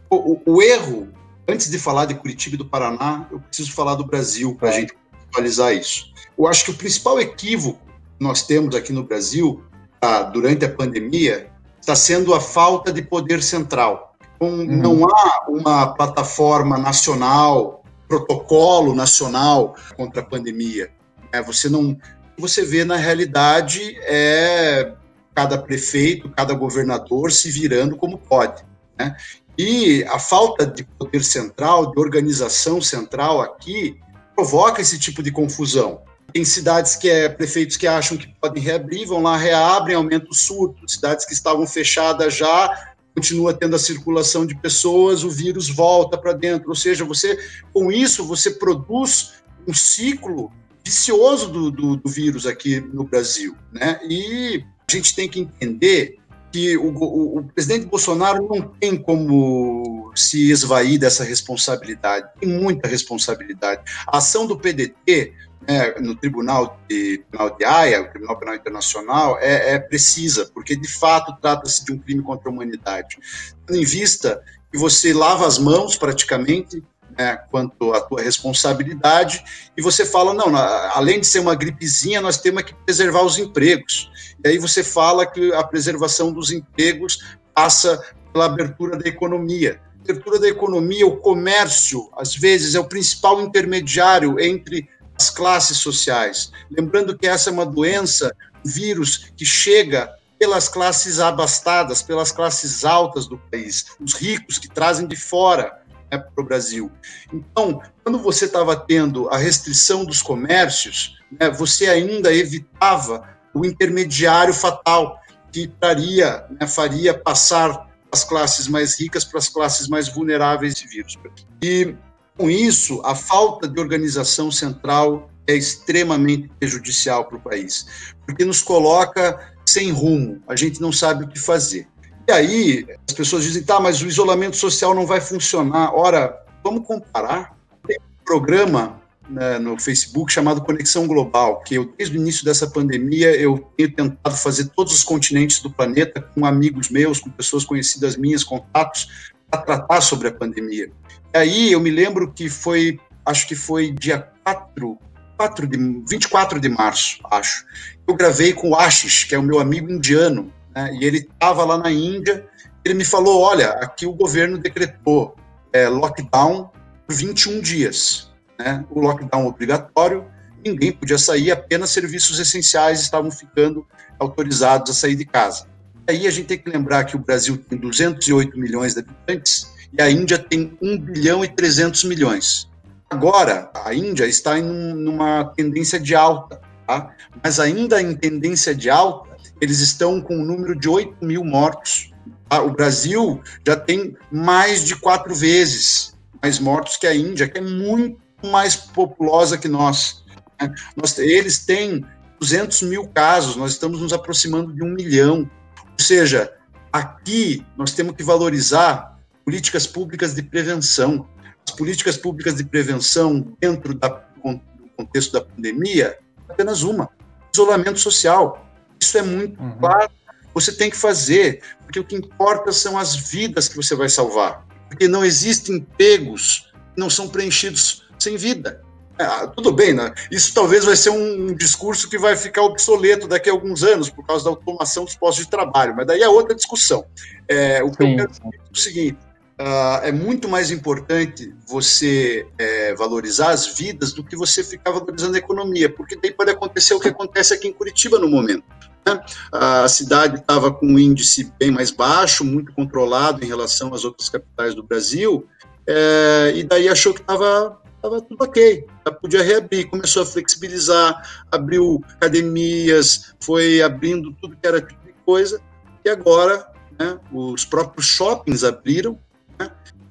O, o, o erro, antes de falar de Curitiba e do Paraná, eu preciso falar do Brasil para a é. gente atualizar isso. Eu acho que o principal equívoco que nós temos aqui no Brasil, tá, durante a pandemia, está sendo a falta de poder central uhum. Não há uma plataforma nacional, protocolo nacional contra a pandemia. É, você não, você vê na realidade é cada prefeito, cada governador se virando como pode. Né? E a falta de poder central, de organização central aqui, provoca esse tipo de confusão. Tem cidades que é prefeitos que acham que podem reabrir, vão lá, reabrem, aumenta o surto. Cidades que estavam fechadas já continua tendo a circulação de pessoas, o vírus volta para dentro. Ou seja, você com isso você produz um ciclo vicioso do, do, do, vírus aqui no Brasil, né? E a gente tem que entender que o, o, o, presidente Bolsonaro não tem como se esvair dessa responsabilidade, tem muita responsabilidade. A ação do PDT né, no Tribunal de Penal de Haia, o Tribunal Penal Internacional, é, é precisa, porque de fato trata-se de um crime contra a humanidade. Tendo em vista que você lava as mãos praticamente né, quanto à tua responsabilidade, e você fala, não, além de ser uma gripezinha, nós temos que preservar os empregos. E aí você fala que a preservação dos empregos passa pela abertura da economia. A abertura da economia, o comércio, às vezes, é o principal intermediário entre as classes sociais. Lembrando que essa é uma doença, um vírus que chega pelas classes abastadas, pelas classes altas do país, os ricos que trazem de fora né, para o Brasil. Então, quando você estava tendo a restrição dos comércios, né, você ainda evitava o intermediário fatal que traria, né, faria passar as classes mais ricas para as classes mais vulneráveis de vírus. E com isso, a falta de organização central é extremamente prejudicial para o país, porque nos coloca sem rumo, a gente não sabe o que fazer. E aí, as pessoas dizem, tá, mas o isolamento social não vai funcionar. Ora, vamos comparar. Tem um programa né, no Facebook chamado Conexão Global, que eu, desde o início dessa pandemia, eu tenho tentado fazer todos os continentes do planeta com amigos meus, com pessoas conhecidas minhas, contatos, para tratar sobre a pandemia. Aí eu me lembro que foi, acho que foi dia 4, 4 de, 24 de março, acho. Eu gravei com o Ashish, que é o meu amigo indiano, né, e ele estava lá na Índia. Ele me falou: olha, aqui o governo decretou é, lockdown por 21 dias. Né, o lockdown obrigatório, ninguém podia sair, apenas serviços essenciais estavam ficando autorizados a sair de casa. Aí a gente tem que lembrar que o Brasil tem 208 milhões de habitantes e a Índia tem 1 bilhão e 300 milhões. Agora, a Índia está em numa tendência de alta, tá? mas ainda em tendência de alta, eles estão com um número de 8 mil mortos Tá? O Brasil já tem mais de quatro vezes mais mortos que a Índia, que é muito mais populosa que nós. Né? nós eles têm 200 mil casos, nós estamos nos aproximando de um milhão. Ou seja, aqui nós temos que valorizar políticas públicas de prevenção. As políticas públicas de prevenção dentro da, do contexto da pandemia, apenas uma: isolamento social. Isso é muito uhum. claro. Você tem que fazer, porque o que importa são as vidas que você vai salvar. Porque não existem empregos que não são preenchidos sem vida. Ah, tudo bem, né? Isso talvez vai ser um, discurso que vai ficar obsoleto daqui a alguns anos por causa da automação dos postos de trabalho, mas daí é outra discussão. É, o que sim, eu quero dizer é o seguinte: uh, é muito mais importante você é, valorizar as vidas do que você ficar valorizando a economia, porque daí pode acontecer o que acontece aqui em Curitiba no momento. Né? A cidade estava com um índice bem mais baixo, muito controlado em relação às outras capitais do Brasil, é, e daí achou que estava tudo ok, já podia reabrir, começou a flexibilizar, abriu academias, foi abrindo tudo que era tipo de coisa, e agora né, os próprios shoppings abriram,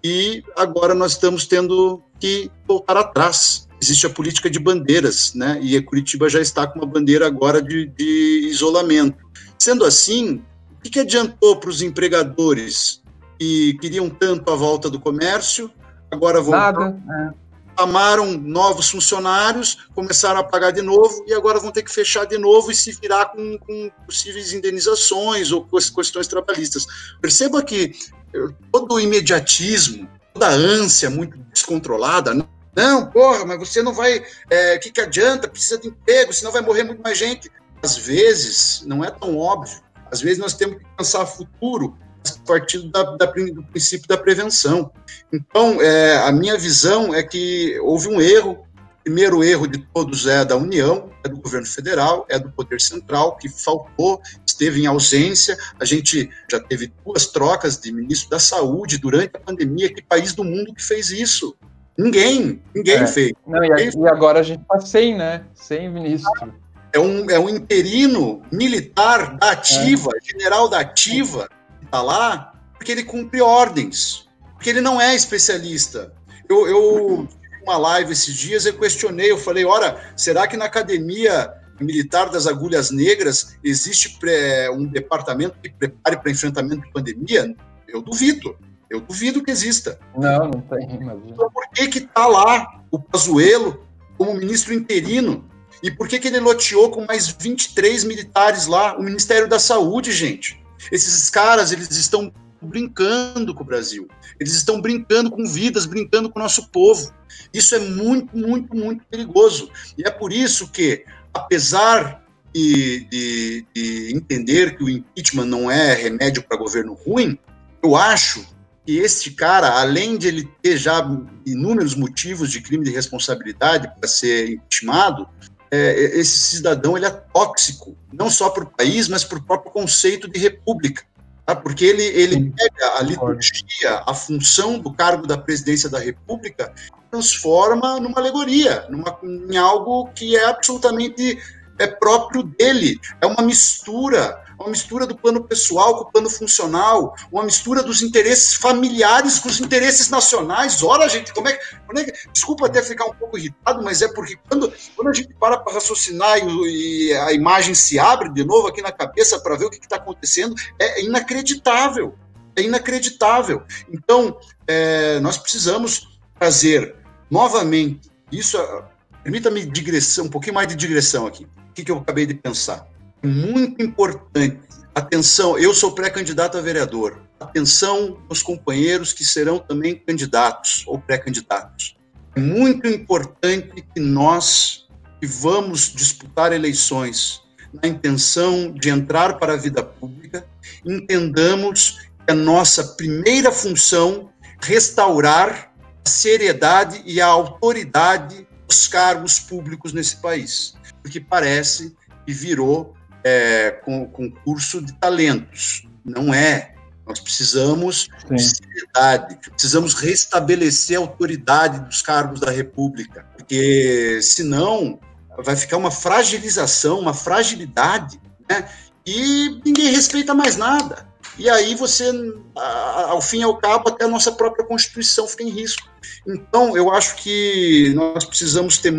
e agora nós estamos tendo que voltar atrás. Existe a política de bandeiras, né, e a Curitiba já está com uma bandeira agora de, de isolamento. Sendo assim, o que, que adiantou para os empregadores que queriam tanto a volta do comércio, agora vão... Nada, é chamaram novos funcionários, começaram a pagar de novo e agora vão ter que fechar de novo e se virar com, com possíveis indenizações ou questões trabalhistas. Perceba que todo o imediatismo, toda a ânsia muito descontrolada, não, porra, mas você não vai, o é, que, que adianta, precisa de emprego, senão vai morrer muito mais gente. Às vezes, não é tão óbvio, às vezes nós temos que pensar futuro a partir da, da, do princípio da prevenção. Então, é, a minha visão é que houve um erro. O primeiro erro de todos é da União, é do governo federal, é do poder central, que faltou, esteve em ausência. A gente já teve duas trocas de ministro da Saúde durante a pandemia. Que país do mundo que fez isso? Ninguém, ninguém é. fez. Não, e, ninguém e agora a gente está sem, né? Sem ministro. É um, é um interino militar da ativa, é. general da ativa, está lá porque ele cumpre ordens, porque ele não é especialista. Eu, eu uma live esses dias eu questionei, eu falei, ora, será que na academia militar das agulhas negras existe pré, um departamento que prepare para enfrentamento de pandemia? Eu duvido. Eu duvido que exista. Não, não tem. Imagina. Então, por que que tá lá o Pazuello como ministro interino? E por que que ele loteou com mais 23 militares lá? O Ministério da Saúde, gente. Esses caras, eles estão brincando com o Brasil. Eles estão brincando com vidas, brincando com o nosso povo. Isso é muito, muito, muito perigoso. E é por isso que, apesar de, de, de entender que o impeachment não é remédio para governo ruim, eu acho que este cara, além de ele ter já inúmeros motivos de crime de responsabilidade para ser impeachmentado, é, esse cidadão ele é tóxico, não só para o país, mas para o próprio conceito de república. Tá? Porque ele, ele pega a liturgia, a função do cargo da presidência da república, transforma numa alegoria, numa, em algo que é absolutamente é próprio dele. É uma mistura uma mistura do plano pessoal com o plano funcional, uma mistura dos interesses familiares com os interesses nacionais. Ora, gente, como é que. Como é que desculpa até ficar um pouco irritado, mas é porque quando, quando a gente para para raciocinar e, e, a imagem se abre de novo aqui na cabeça para ver o que está acontecendo, é inacreditável. É inacreditável. Então, é, nós precisamos trazer novamente isso. Permita-me digressão, um pouquinho mais de digressão aqui. O que, que eu acabei de pensar? Muito importante. Atenção, eu sou pré-candidato a vereador. Atenção aos companheiros que serão também candidatos ou pré-candidatos. É muito importante que nós, que vamos disputar eleições na intenção de entrar para a vida pública, entendamos que a nossa primeira função é restaurar a seriedade e a autoridade dos cargos públicos nesse país, porque parece que virou é, com concurso de talentos. Não é. Nós precisamos Sim. de seriedade, precisamos restabelecer a autoridade dos cargos da República, porque senão vai ficar uma fragilização, uma fragilidade, né? E ninguém respeita mais nada. e aí você, ao fim e ao cabo, até a nossa própria Constituição fica em risco. Então, eu acho que nós precisamos ter,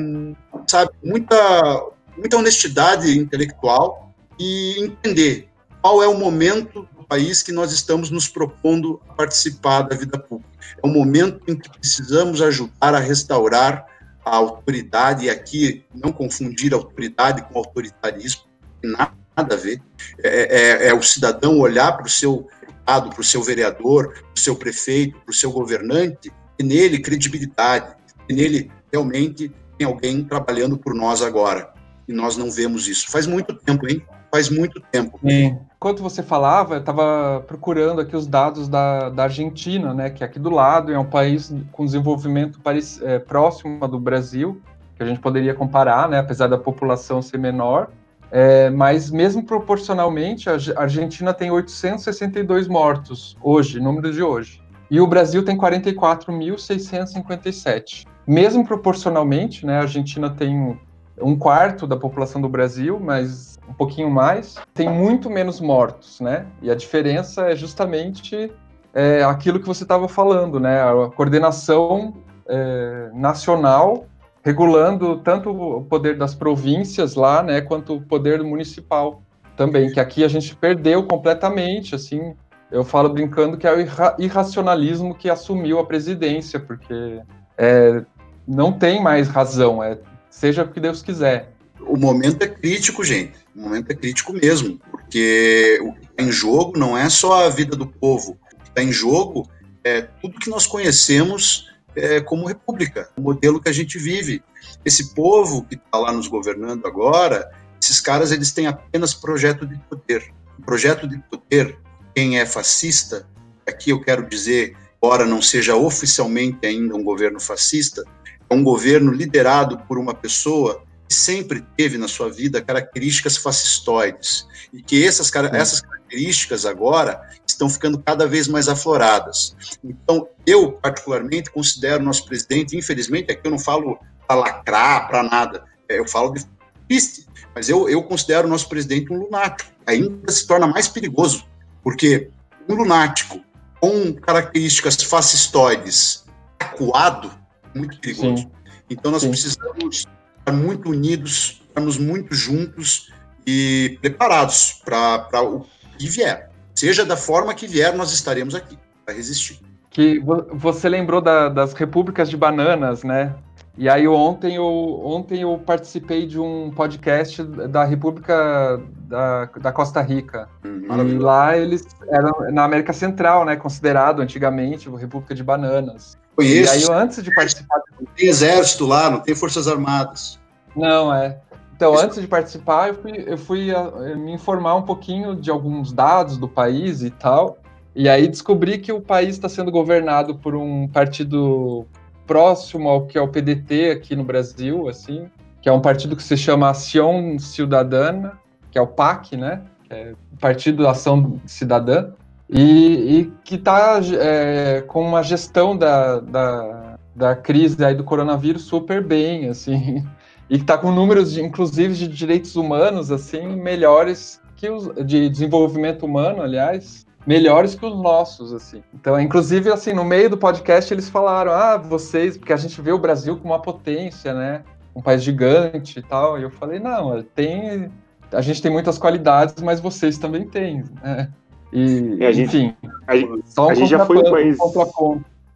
sabe, muita, muita honestidade intelectual e entender qual é o momento do país que nós estamos nos propondo a participar da vida pública. É o momento em que precisamos ajudar a restaurar a autoridade, e aqui não confundir autoridade com autoritarismo, nada a ver. É, é, é o cidadão olhar para o seu deputado, para o seu vereador, para o seu prefeito, para o seu governante, e nele credibilidade, e nele realmente tem alguém trabalhando por nós agora. E nós não vemos isso. Faz muito tempo, hein? Faz muito tempo. Sim. Enquanto você falava, eu estava procurando aqui os dados da, da Argentina, né, que é aqui do lado, é um país com desenvolvimento é, próximo do Brasil, que a gente poderia comparar, né, apesar da população ser menor. É, mas mesmo proporcionalmente, a Argentina tem 862 mortos hoje, número de hoje. E o Brasil tem 44.657. Mesmo proporcionalmente, né, a Argentina tem um quarto da população do Brasil, mas um pouquinho mais, tem muito menos mortos, né? E a diferença é justamente é, aquilo que você estava falando, né? A coordenação é, nacional regulando tanto o poder das províncias lá, né, quanto o poder municipal também, que aqui a gente perdeu completamente, assim, eu falo brincando que é o irra irracionalismo que assumiu a presidência, porque é, não tem mais razão, é seja o que Deus quiser. O momento é crítico, gente. O momento é crítico mesmo, porque o que está em jogo não é só a vida do povo. O que está em jogo é tudo que nós conhecemos é, como república, o modelo que a gente vive. Esse povo que está lá nos governando agora, esses caras eles têm apenas projeto de poder. Projeto de poder, quem é fascista, aqui eu quero dizer, embora não seja oficialmente ainda um governo fascista, é um governo liderado por uma pessoa que sempre teve na sua vida características fascistoides e que essas, essas características agora estão ficando cada vez mais afloradas. Então, eu particularmente considero nosso presidente, infelizmente, aqui eu não falo para lacrar, para nada, é, eu falo de triste, mas eu, eu considero nosso presidente um lunático. Ainda se torna mais perigoso, porque um lunático com características fascistoides acuado muito perigoso. Sim. Então nós Sim. precisamos estar muito unidos, estarmos muito juntos e preparados para o que vier. Seja da forma que vier, nós estaremos aqui para resistir. Que você lembrou da, das repúblicas de bananas, né? E aí ontem eu, ontem eu participei de um podcast da República da, da Costa Rica. Hum, e lá eles eram na América Central, né? Considerado antigamente República de Bananas. Conheço. E aí eu, antes de participar. Não tem exército lá, não tem forças armadas. Não, é. Então, antes de participar, eu fui, eu fui ah, me informar um pouquinho de alguns dados do país e tal. E aí descobri que o país está sendo governado por um partido próximo ao que é o PDT aqui no Brasil, assim, que é um partido que se chama Ação Cidadana, que é o PAC, né? É Partido da Ação Cidadã, e, e que está é, com uma gestão da, da, da crise aí do coronavírus super bem, assim e que está com números, de, inclusive, de direitos humanos, assim, melhores que os de desenvolvimento humano, aliás, melhores que os nossos, assim. Então, inclusive, assim, no meio do podcast eles falaram, ah, vocês, porque a gente vê o Brasil como uma potência, né, um país gigante e tal. E eu falei, não, tem, a gente tem muitas qualidades, mas vocês também têm, né? E, a gente, enfim, a, gente, a gente já foi um país,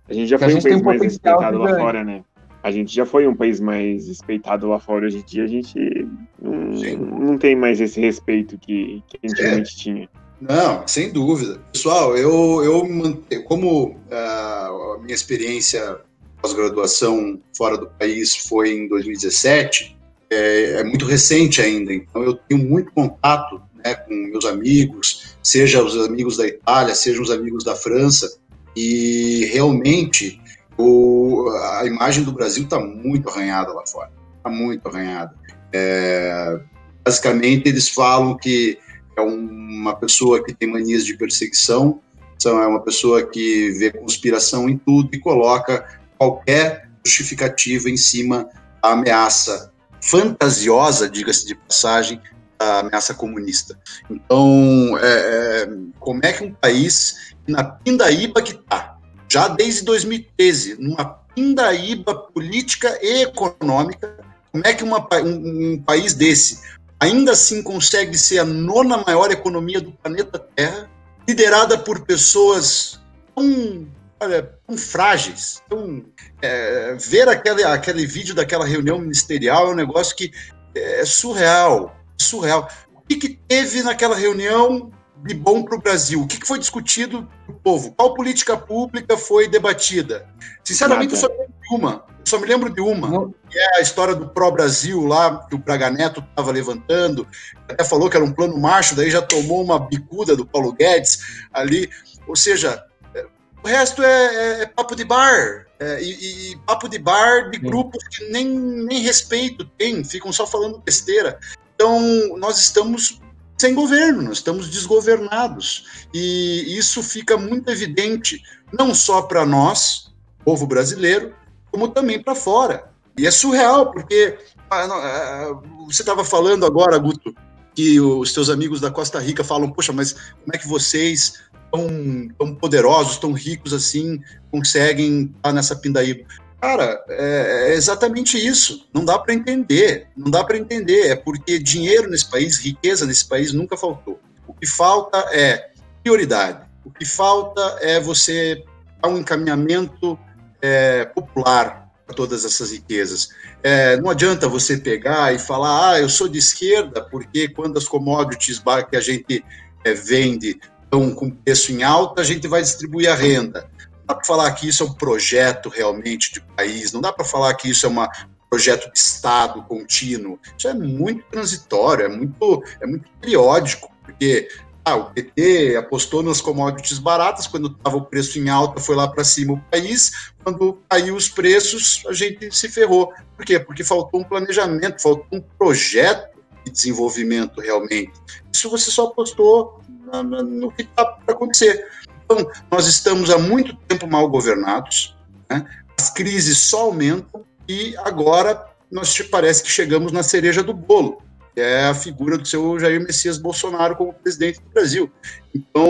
a gente já foi um país mais respeitado lá fora, né? a gente já foi um país mais respeitado lá fora. Hoje em dia a gente não, não tem mais esse respeito que, que antigamente é. tinha. Não, sem dúvida. Pessoal, eu, eu como ah, a minha experiência pós-graduação fora do país foi em 2017, é, é, muito recente ainda, então eu tenho muito contato né, com meus amigos, seja os amigos da Itália, seja os amigos da França, e realmente o, a imagem do Brasil está muito arranhada lá fora, está muito arranhada. É, basicamente, eles falam que é uma pessoa que tem manias de perseguição, então é uma pessoa que vê conspiração em tudo e coloca qualquer justificativa em cima da ameaça fantasiosa, diga-se de passagem, da ameaça comunista. Então, é, é, como é que um país, na pindaíba que está, já desde 2013, numa pindaíba política e econômica, como é que uma, um, um país desse ainda assim consegue ser a nona maior economia do planeta Terra, liderada por pessoas tão, olha, tão frágeis. Tão, é, ver aquele, aquele vídeo daquela reunião ministerial é um negócio que é surreal, surreal. O que, que teve naquela reunião de bom para o Brasil? O que, que foi discutido o povo? Qual política pública foi debatida? Sinceramente, Nada. eu só me lembro de uma. Eu só me lembro de uma, que é a história do pró-Brasil lá, que o Braga Neto estava levantando. Até falou que era um plano macho, daí já tomou uma bicuda do Paulo Guedes ali. Ou seja, o resto é, é, é papo de bar. É, e, e, papo de bar de grupos que nem, nem respeito tem, ficam só falando besteira. Então, nós estamos sem governo, nós estamos desgovernados. E isso fica muito evidente, não só para nós, povo brasileiro, como também para fora. E é surreal, porque ah, ah, você estava falando agora, Guto, que os teus amigos da Costa Rica falam, poxa, mas como é que vocês, tão, tão poderosos, tão ricos assim, conseguem estar nessa pindaíba? Cara, é, é exatamente isso. Não dá para entender. Não dá para entender. É porque dinheiro nesse país, riqueza nesse país nunca faltou. O que falta é prioridade. O que falta é você dar um encaminhamento é, popular para todas essas riquezas. É, não adianta você pegar e falar, ah, eu sou de esquerda, porque quando as commodities que a gente é, vende estão com preço em alta, a gente vai distribuir a renda dá para falar que isso é um projeto realmente de país, não dá para falar que isso é um projeto de Estado contínuo. Isso é muito transitório, é muito, é muito periódico, porque ah, o PT apostou nas commodities baratas, quando estava o preço em alta, foi lá para cima o país, quando caiu os preços, a gente se ferrou. Por quê? Porque faltou um planejamento, faltou um projeto de desenvolvimento realmente. Isso você só apostou no, no que está para acontecer. Então, nós estamos há muito tempo mal governados, né? as crises só aumentam e agora nós parece que chegamos na cereja do bolo, que é a figura do seu Jair Messias Bolsonaro como presidente do Brasil. Então,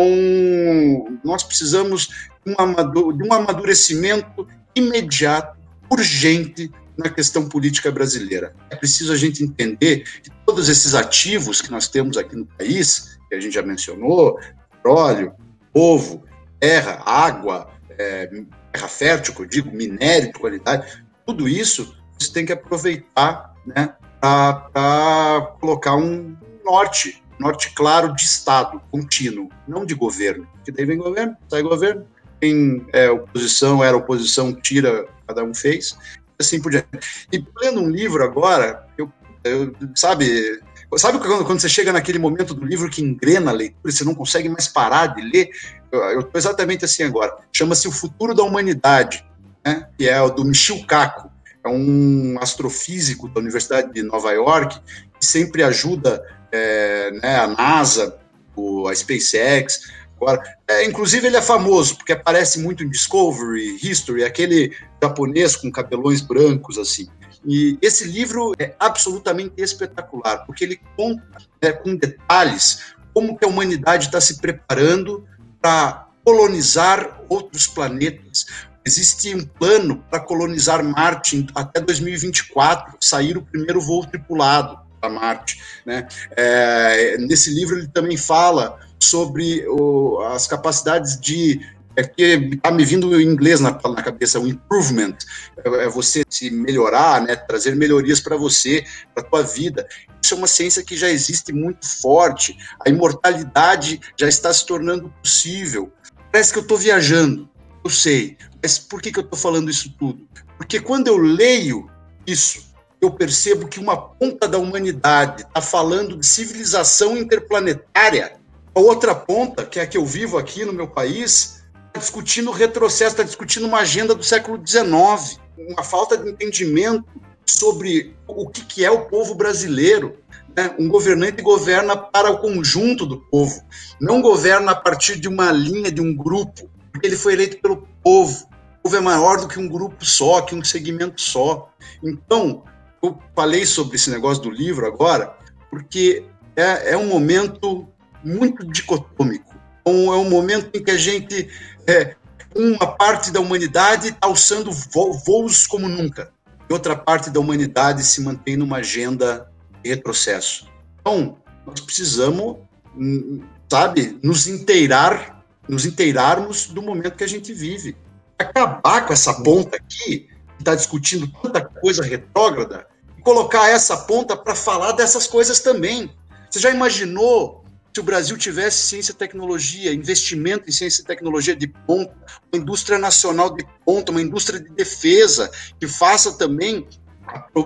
nós precisamos de um amadurecimento imediato, urgente na questão política brasileira. É preciso a gente entender que todos esses ativos que nós temos aqui no país, que a gente já mencionou, petróleo, povo, terra, água, é, terra fértil, digo, minério de qualidade, tudo isso você tem que aproveitar né, para colocar um norte, norte claro de Estado, contínuo, não de governo. Que daí vem governo, sai governo, quem é oposição era oposição, tira, cada um fez, assim por diante. E lendo um livro agora, eu, eu sabe, Sabe quando, quando você chega naquele momento do livro que engrena a leitura, você não consegue mais parar de ler? Eu estou exatamente assim agora. Chama-se O Futuro da Humanidade, né? que é o do Michio Kaku. É um astrofísico da Universidade de Nova York que sempre ajuda é, né, a NASA, o, a SpaceX. Agora, é, inclusive, ele é famoso porque aparece muito em Discovery, History, aquele japonês com cabelões brancos assim. E esse livro é absolutamente espetacular, porque ele conta né, com detalhes como que a humanidade está se preparando para colonizar outros planetas. Existe um plano para colonizar Marte até 2024, sair o primeiro voo tripulado para Marte. Né? É, nesse livro ele também fala sobre o, as capacidades de é que está me vindo em inglês na, na cabeça, o improvement, é, é você se melhorar, né, trazer melhorias para você, para tua vida. Isso é uma ciência que já existe muito forte, a imortalidade já está se tornando possível. Parece que eu estou viajando, eu sei, mas por que, que eu estou falando isso tudo? Porque quando eu leio isso, eu percebo que uma ponta da humanidade está falando de civilização interplanetária, a outra ponta, que é a que eu vivo aqui no meu país, discutindo retrocesso, está discutindo uma agenda do século XIX, uma falta de entendimento sobre o que, que é o povo brasileiro. Né? Um governante governa para o conjunto do povo, não governa a partir de uma linha, de um grupo, ele foi eleito pelo povo. O povo é maior do que um grupo só, que um segmento só. Então, eu falei sobre esse negócio do livro agora, porque é, é um momento muito dicotômico. Um, é um momento em que a gente, é, uma parte da humanidade está alçando voos como nunca, e outra parte da humanidade se mantém numa agenda de retrocesso. Então, nós precisamos, hum, sabe, nos inteirar, nos inteirarmos do momento que a gente vive. Acabar com essa ponta aqui, que está discutindo tanta coisa retrógrada, e colocar essa ponta para falar dessas coisas também. Você já imaginou se o Brasil tivesse ciência e tecnologia, investimento em ciência e tecnologia de ponta, uma indústria nacional de ponta, uma indústria de defesa que faça também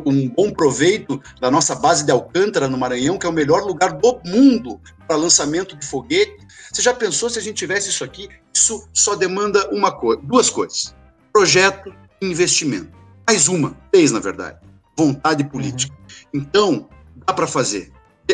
um bom proveito da nossa base de Alcântara, no Maranhão, que é o melhor lugar do mundo para lançamento de foguete. Você já pensou se a gente tivesse isso aqui? Isso só demanda uma coisa, duas coisas: projeto e investimento. Mais uma, três, na verdade. Vontade política. Uhum. Então, dá para fazer.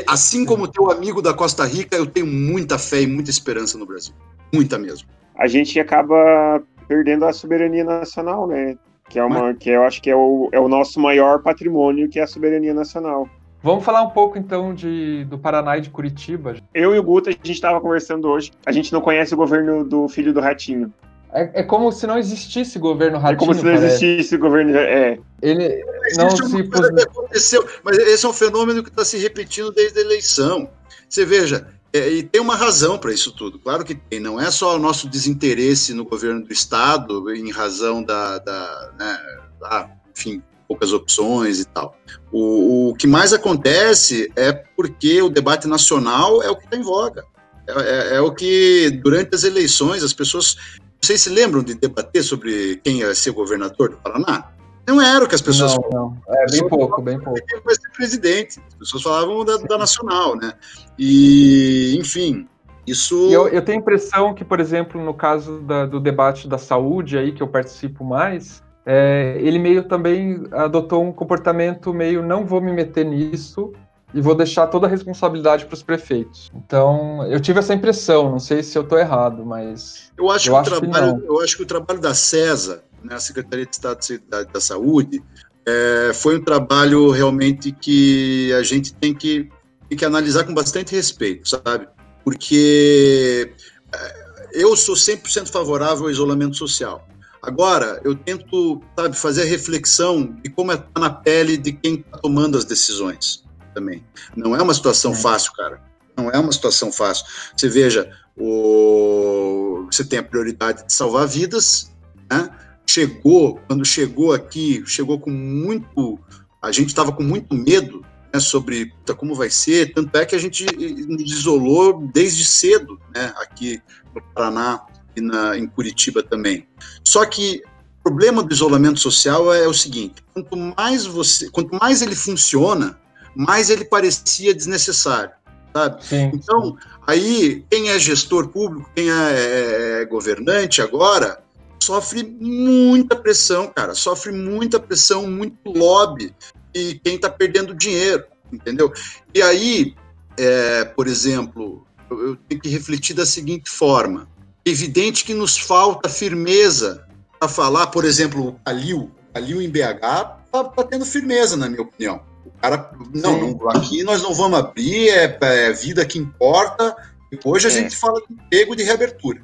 Assim como teu amigo da Costa Rica, eu tenho muita fé e muita esperança no Brasil. Muita mesmo. A gente acaba perdendo a soberania nacional, né? que é uma que eu acho que é o, é o nosso maior patrimônio, que é a soberania nacional. Vamos falar um pouco então de, do Paraná e de Curitiba. Eu e o Guto, a gente estava conversando hoje. A gente não conhece o governo do filho do Ratinho. É, é como se não existisse governo Ratinho. É como se não parece. existisse governo. É. Ele não se. Que aconteceu, mas esse é um fenômeno que está se repetindo desde a eleição. Você veja, é, e tem uma razão para isso tudo, claro que tem. Não é só o nosso desinteresse no governo do Estado, em razão da, da, né, da enfim, poucas opções e tal. O, o, que mais acontece é porque o debate nacional é o que está em voga. É, é, é, o que, durante as eleições, as pessoas. Vocês se lembram de debater sobre quem ia ser governador do Paraná? Não era o que as pessoas não, não. É bem pouco, bem pouco. Vai ser presidente. As pessoas falavam da, da nacional, né? E, enfim, isso. Eu, eu, tenho a impressão que, por exemplo, no caso da, do debate da saúde aí que eu participo mais, é, ele meio também adotou um comportamento meio não vou me meter nisso e vou deixar toda a responsabilidade para os prefeitos. Então, eu tive essa impressão, não sei se eu estou errado, mas eu acho, eu que, acho o trabalho, eu acho que o trabalho da CESA né, a Secretaria de Estado da, da Saúde, é, foi um trabalho realmente que a gente tem que, tem que analisar com bastante respeito, sabe? Porque é, eu sou 100% favorável ao isolamento social. Agora, eu tento, sabe, fazer a reflexão de como é tá na pele de quem está tomando as decisões também. Não é uma situação é. fácil, cara. Não é uma situação fácil. Você veja, o... você tem a prioridade de salvar vidas, né? chegou, quando chegou aqui, chegou com muito. A gente estava com muito medo né, sobre como vai ser, tanto é que a gente nos isolou desde cedo, né, aqui no Paraná e na, em Curitiba também. Só que o problema do isolamento social é o seguinte: quanto mais você, quanto mais ele funciona, mais ele parecia desnecessário. Sabe? Sim. Então, aí, quem é gestor público, quem é, é, é governante agora, sofre muita pressão, cara, sofre muita pressão, muito lobby e quem está perdendo dinheiro, entendeu? E aí, é, por exemplo, eu, eu tenho que refletir da seguinte forma: evidente que nos falta firmeza para falar, por exemplo, o Calil, Calil em BH está tá tendo firmeza, na minha opinião. O cara, não, não, aqui nós não vamos abrir, é, é vida que importa. Hoje a é. gente fala de emprego de reabertura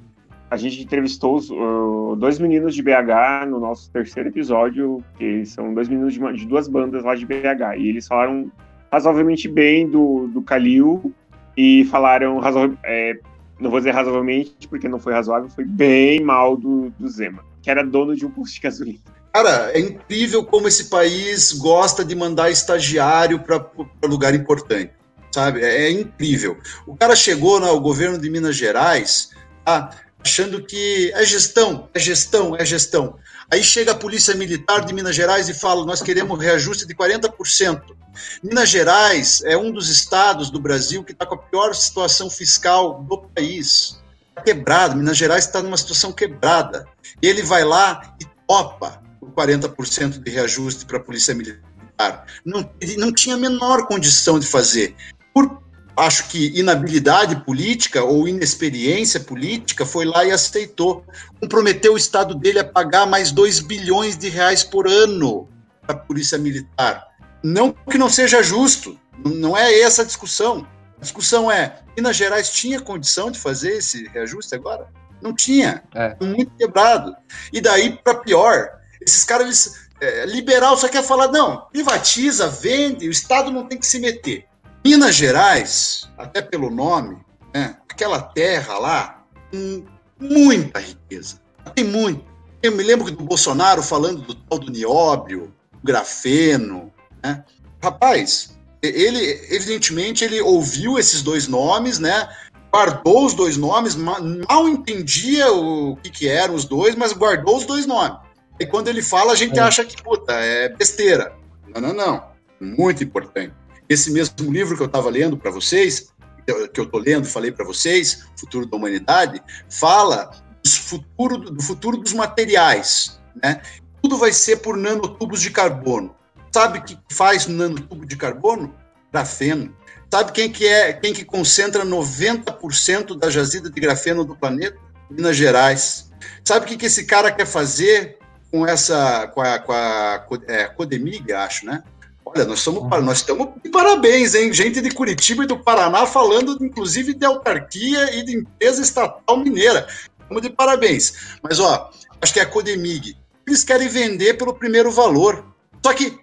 a gente entrevistou os, uh, dois meninos de BH no nosso terceiro episódio, que são dois meninos de, uma, de, duas bandas lá de BH, e eles falaram razoavelmente bem do, do Kalil e falaram, é, não vou dizer razoavelmente, porque não foi razoável, foi bem mal do, do Zema, que era dono de um posto de gasolina. Cara, é incrível como esse país gosta de mandar estagiário para lugar importante, sabe? É, é, incrível. O cara chegou no governo de Minas Gerais, ah, achando que é gestão, é gestão, é gestão. Aí chega a Polícia Militar de Minas Gerais e fala: nós queremos reajuste de 40%. Minas Gerais é um dos estados do Brasil que está com a pior situação fiscal do país. Está quebrado, Minas Gerais está numa situação quebrada. E ele vai lá e topa 40% de reajuste para a Polícia Militar. Não, não tinha a menor condição de fazer. Por acho que inabilidade política ou inexperiência política, foi lá e aceitou. Comprometeu o Estado dele a pagar mais 2 bilhões de reais por ano para a Polícia Militar. Não que não seja justo, não é essa a discussão. A discussão é: Minas Gerais tinha condição de fazer esse reajuste agora? Não tinha. É. Muito quebrado. E daí, para pior, esses caras, eles, é, liberal só quer falar: não, privatiza, vende, o Estado não tem que se meter. Minas Gerais, até pelo nome, né, aquela terra lá, com muita riqueza. Tem muito. Eu me lembro do Bolsonaro falando do tal do nióbio, grafeno. Né? Rapaz, ele, evidentemente, ele ouviu esses dois nomes, né? Guardou os dois nomes, mal entendia o que, que eram os dois, mas guardou os dois nomes. E quando ele fala, a gente é. acha que, puta, é besteira. Não, não, não. Muito importante. Esse mesmo livro que eu estava lendo para vocês, que eu estou lendo falei para vocês, Futuro da Humanidade, fala do futuro, do futuro dos materiais. Né? Tudo vai ser por nanotubos de carbono. Sabe o que faz nanotubo de carbono? Grafeno. Sabe quem que é, quem que concentra 90% da jazida de grafeno do planeta? Minas Gerais. Sabe o que, que esse cara quer fazer com essa, com a, com a é, Codemig, acho, né? Olha, nós estamos, nós estamos de parabéns, hein? Gente de Curitiba e do Paraná falando, inclusive, de autarquia e de empresa estatal mineira. Estamos de parabéns. Mas, ó, acho que é a Codemig. Eles querem vender pelo primeiro valor. Só que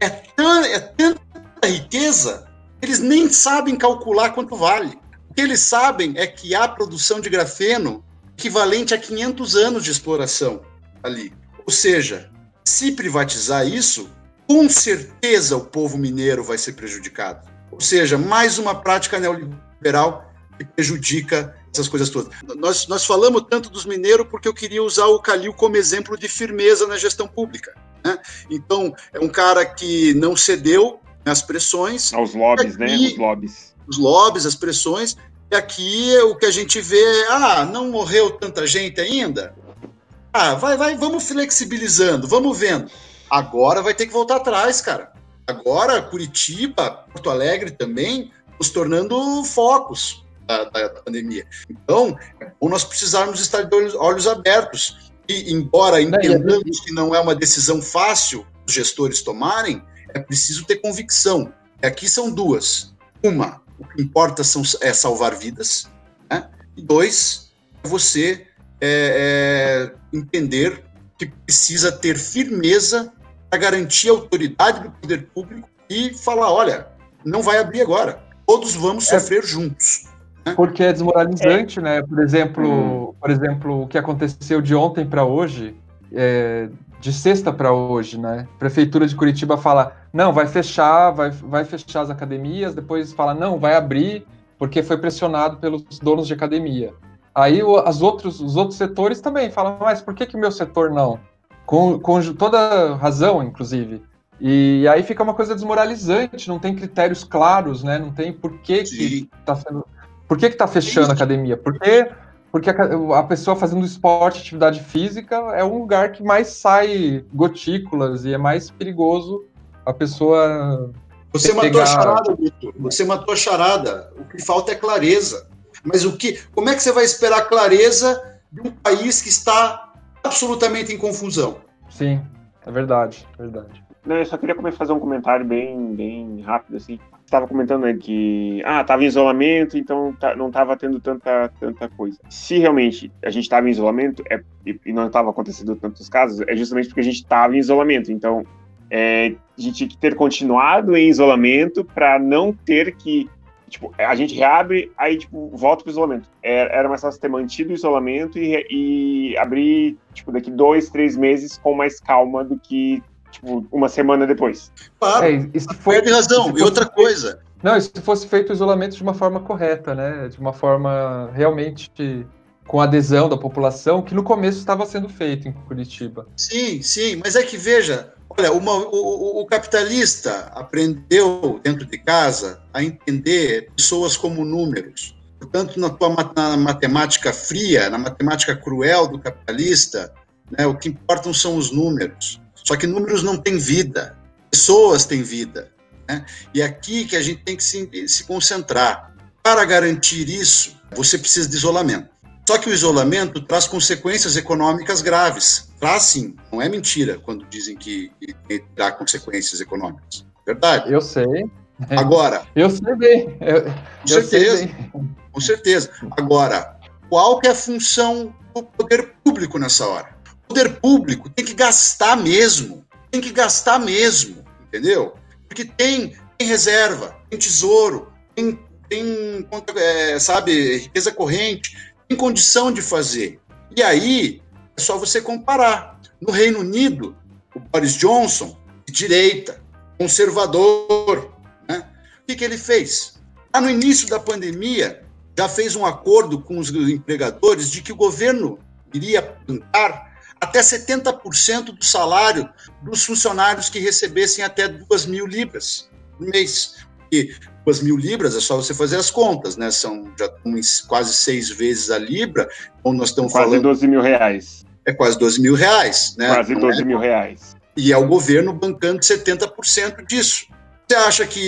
é, tão, é tanta riqueza, eles nem sabem calcular quanto vale. O que eles sabem é que há produção de grafeno equivalente a 500 anos de exploração ali. Ou seja, se privatizar isso, com certeza o povo mineiro vai ser prejudicado. Ou seja, mais uma prática neoliberal que prejudica essas coisas todas. Nós, nós falamos tanto dos mineiros porque eu queria usar o Calil como exemplo de firmeza na gestão pública. Né? Então, é um cara que não cedeu às pressões. Aos lobbies, né? aqui, né? Os lobbies. Os lobbies, as pressões. E aqui o que a gente vê é, ah, não morreu tanta gente ainda? Ah, vai, vai, vamos flexibilizando, vamos vendo. Agora vai ter que voltar atrás, cara. Agora, Curitiba, Porto Alegre também, nos tornando focos da, da, da pandemia. Então, é nós precisarmos estar de olhos, olhos abertos e, embora entendamos que não é uma decisão fácil os gestores tomarem, é preciso ter convicção. Aqui são duas. Uma, o que importa são, é salvar vidas. Né? E dois, é você é, é, entender que precisa ter firmeza para garantir a autoridade do poder público e falar: olha, não vai abrir agora. Todos vamos é. sofrer juntos. Porque é desmoralizante, é. né? Por exemplo, hum. por exemplo, o que aconteceu de ontem para hoje, é, de sexta para hoje, né? Prefeitura de Curitiba fala, não, vai fechar, vai, vai fechar as academias, depois fala, não, vai abrir, porque foi pressionado pelos donos de academia. Aí as outros, os outros setores também falam, mas por que, que o meu setor não? Com, com toda razão, inclusive. E aí fica uma coisa desmoralizante, não tem critérios claros, né? Não tem por que está sendo por que está fechando a academia? Porque, porque a, a, pessoa fazendo esporte, atividade física, é um lugar que mais sai gotículas e é mais perigoso a pessoa. Você pegar... matou a charada, Vitor. Você matou a charada. O que falta é clareza. Mas o que, como é que você vai esperar clareza de um país que está absolutamente em confusão? Sim, é verdade, é verdade. Não, eu só queria fazer um comentário bem, bem rápido, assim estava comentando né, que ah, estava em isolamento, então tá, não estava tendo tanta, tanta coisa. Se realmente a gente estava em isolamento é, e, e, não estava acontecendo tantos casos, é justamente porque a gente estava em isolamento. Então, é, a gente tinha que ter continuado em isolamento para não ter que tipo, a gente reabre, aí, tipo, volta pro isolamento. Era, era mais fácil ter mantido o isolamento e, e abrir, tipo, daqui dois, três meses com mais calma do que tipo, uma semana depois. Claro, é, isso foi, tem razão. E outra coisa. Não, e se fosse feito o isolamento de uma forma correta, né? De uma forma realmente com adesão da população, que no começo estava sendo feito em Curitiba. Sim, sim, mas é que veja, olha, uma, o, o, capitalista aprendeu dentro de casa a entender pessoas como números. Portanto, na tua na matemática fria, na matemática cruel do capitalista, né, o que importam são os números. Só que números não têm vida, pessoas têm vida. Né? E é aqui que a gente tem que se, se concentrar. Para garantir isso, você precisa de isolamento. Só que o isolamento traz consequências econômicas graves. Traz sim, não é mentira quando dizem que, terá consequências econômicas. Verdade? Eu sei, Agora. Eu sei bem. Eu, com certeza. Bem. Com certeza. Agora, qual que é a função do poder público nessa hora? O poder público tem que gastar mesmo. Tem que gastar mesmo, entendeu? Porque tem, tem reserva, tem tesouro, tem, tem é, sabe, riqueza corrente, tem condição de fazer. E aí, só você comparar. No Reino Unido, o Boris Johnson, de direita, conservador, né? o que, que ele fez? Lá no início da pandemia, já fez um acordo com os empregadores de que o governo iria bancar até 70% do salário dos funcionários que recebessem até 2 mil libras por mês. E 2 mil libras é só você fazer as contas, né? São já quase seis vezes a libra, ou nós estamos quase falando. Quase 12 mil reais. É quase 12 mil reais, né? Quase 12 é? mil reais. E é o governo bancando 70% disso. Você acha que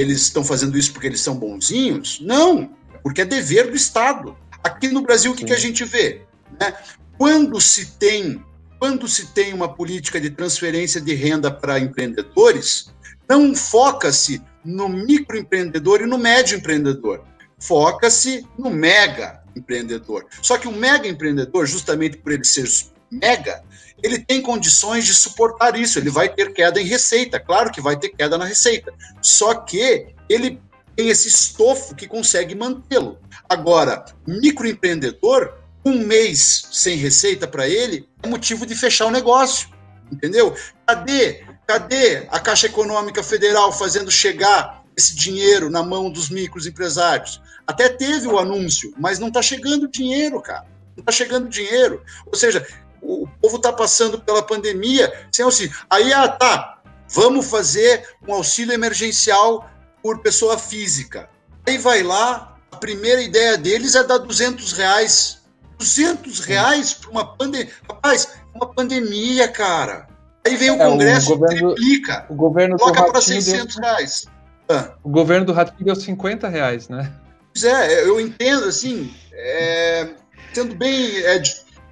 eles estão fazendo isso porque eles são bonzinhos? Não, porque é dever do Estado. Aqui no Brasil, o que, que a gente vê? Né? Quando se tem quando se tem uma política de transferência de renda para empreendedores, não foca-se no microempreendedor e no médio empreendedor. Foca-se no mega empreendedor. Só que o mega empreendedor, justamente por ele ser mega, ele tem condições de suportar isso. Ele vai ter queda em receita, claro que vai ter queda na receita. Só que ele tem esse estofo que consegue mantê-lo. Agora, microempreendedor, um mês sem receita para ele é motivo de fechar o negócio, entendeu? Cadê, cadê a Caixa Econômica Federal fazendo chegar esse dinheiro na mão dos microempresários? Até teve o anúncio, mas não está chegando dinheiro, cara. Não está chegando dinheiro. Ou seja, o povo está passando pela pandemia sem auxílio. Aí, ah, tá, vamos fazer um auxílio emergencial por pessoa física. Aí vai lá, a primeira ideia deles é dar 200 reais 200 reais para uma pandemia. Rapaz, uma pandemia, cara. Aí vem o é, Congresso o governo, triplica, o governo coloca para 600 deu, reais. Ah. O governo do Ratinho deu 50 reais, né? Pois é, eu entendo, assim, é, sendo bem... É,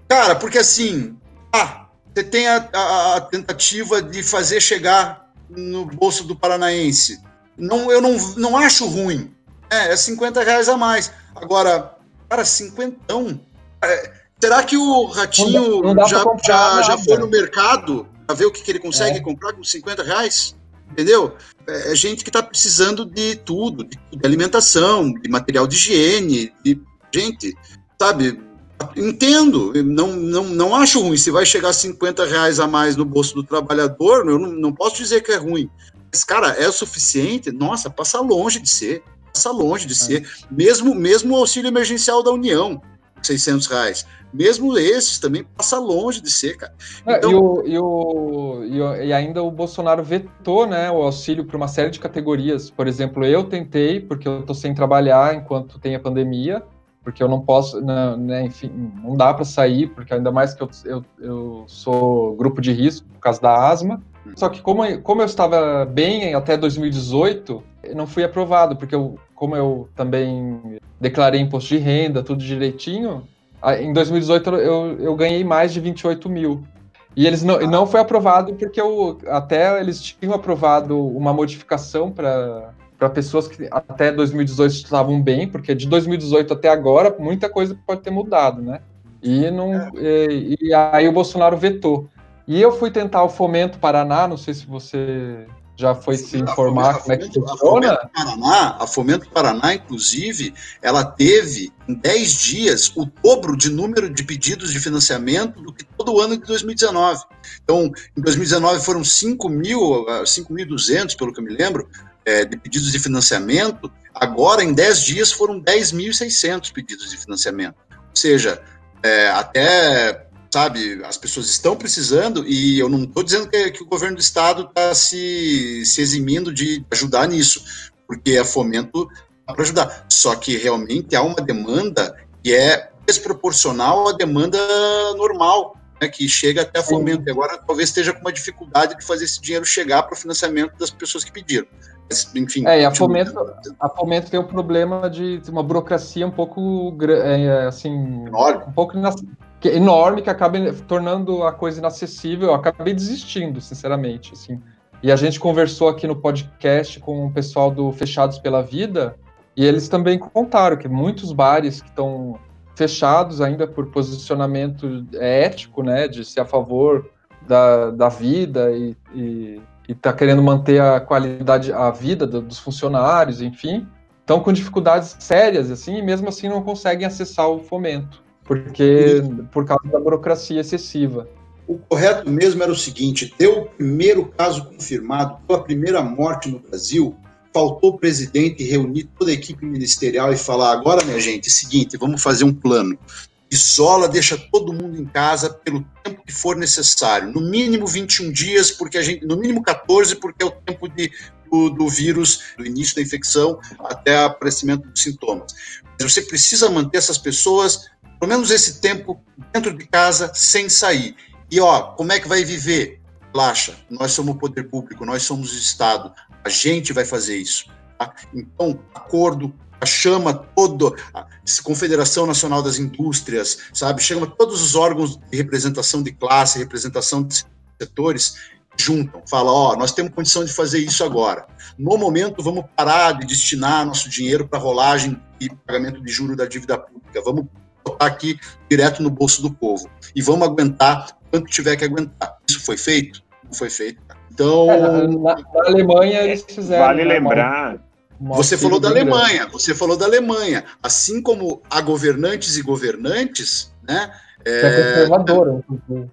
cara, porque assim, ah, você tem a, a, a, tentativa de fazer chegar no bolso do paranaense. Não, eu não, não acho ruim. É, é 50 reais a mais. Agora, cara, cinquentão é, será que o Ratinho não dá, não dá já, já, já foi no mercado para ver o que, que ele consegue é. comprar com 50 reais? Entendeu? É, é gente que está precisando de tudo, de, de, alimentação, de material de higiene, de gente, sabe? Entendo, não, não, não acho ruim. Se vai chegar a 50 reais a mais no bolso do trabalhador, eu não, não posso dizer que é ruim. Mas, cara, é o suficiente? Nossa, passa longe de ser. Passa longe de é. ser. Mesmo, mesmo o auxílio emergencial da União. 600 reais. Mesmo esses também passa longe de ser, cara. É, então... e, o, e, o, e, o, e, ainda o Bolsonaro vetou né, o auxílio para uma série de categorias. Por exemplo, eu tentei, porque eu estou sem trabalhar enquanto tem a pandemia, porque eu não posso, né, né enfim, não dá para sair, porque ainda mais que eu, eu, eu sou grupo de risco por causa da asma. Só que como, como eu estava bem até 2018, não fui aprovado, porque eu, como eu também declarei imposto de renda, tudo direitinho, em 2018 eu, eu ganhei mais de 28 mil. E eles não, não foi aprovado porque eu, até eles tinham aprovado uma modificação para para pessoas que até 2018 estavam bem, porque de 2018 até agora muita coisa pode ter mudado, né? E não é. e, e aí o Bolsonaro vetou. E eu fui tentar o Fomento Paraná, não sei se você já foi se informar como é que funciona? A Fomento, Paraná, a Fomento Paraná, inclusive, ela teve em 10 dias o dobro de número de pedidos de financiamento do que todo o ano de 2019. Então, em 2019 foram 5 mil, 5.200, pelo que eu me lembro, é, de pedidos de financiamento. Agora, em 10 dias, foram 10.600 pedidos de financiamento. Ou seja, é, até sabe? As pessoas estão precisando e eu não estou dizendo que, que, o governo do estado está se, se eximindo de ajudar nisso, porque a fomento para ajudar. Só que realmente há uma demanda que é desproporcional à demanda normal, né, que chega até a fomento. E agora talvez esteja com uma dificuldade de fazer esse dinheiro chegar para o financiamento das pessoas que pediram. Mas, enfim. É, a fomento, a fomento tem o problema de uma burocracia um pouco é, assim, enorme. um pouco que é enorme que acaba tornando a coisa inacessível. Eu acabei desistindo, sinceramente, assim. E a gente conversou aqui no podcast com o pessoal do Fechados pela Vida, e eles também contaram que muitos bares que estão fechados ainda por posicionamento ético, né, de ser a favor da, da vida e, e, e tá querendo manter a qualidade, a vida dos funcionários, enfim, estão com dificuldades sérias, assim, e mesmo assim não conseguem acessar o fomento, porque por causa da burocracia excessiva. O correto mesmo era o seguinte: deu o primeiro caso confirmado, deu a primeira morte no Brasil, faltou o presidente reunir toda a equipe ministerial e falar: agora, minha gente, é o seguinte, vamos fazer um plano. Isola, deixa todo mundo em casa pelo tempo que for necessário. No mínimo 21 dias, porque a gente. No mínimo 14, porque é o tempo de, do, do vírus, do início da infecção até o aparecimento dos sintomas. Mas você precisa manter essas pessoas, pelo menos esse tempo, dentro de casa, sem sair. E ó, como é que vai viver? Relaxa, nós somos o poder público, nós somos o Estado, a gente vai fazer isso. Tá? Então, acordo, chama todo a Confederação Nacional das Indústrias, sabe? Chama todos os órgãos de representação de classe, representação de setores, juntam, fala, ó, oh, nós temos condição de fazer isso agora. No momento, vamos parar de destinar nosso dinheiro para rolagem e pagamento de juro da dívida pública. Vamos botar aqui direto no bolso do povo e vamos aguentar quanto tiver que aguentar. Isso foi feito? Não foi feito. Então, é, na, na, Alemanha eles fizeram. Vale né, lembrar você falou da Alemanha, você falou da Alemanha. Assim como há governantes e governantes, né? É, é.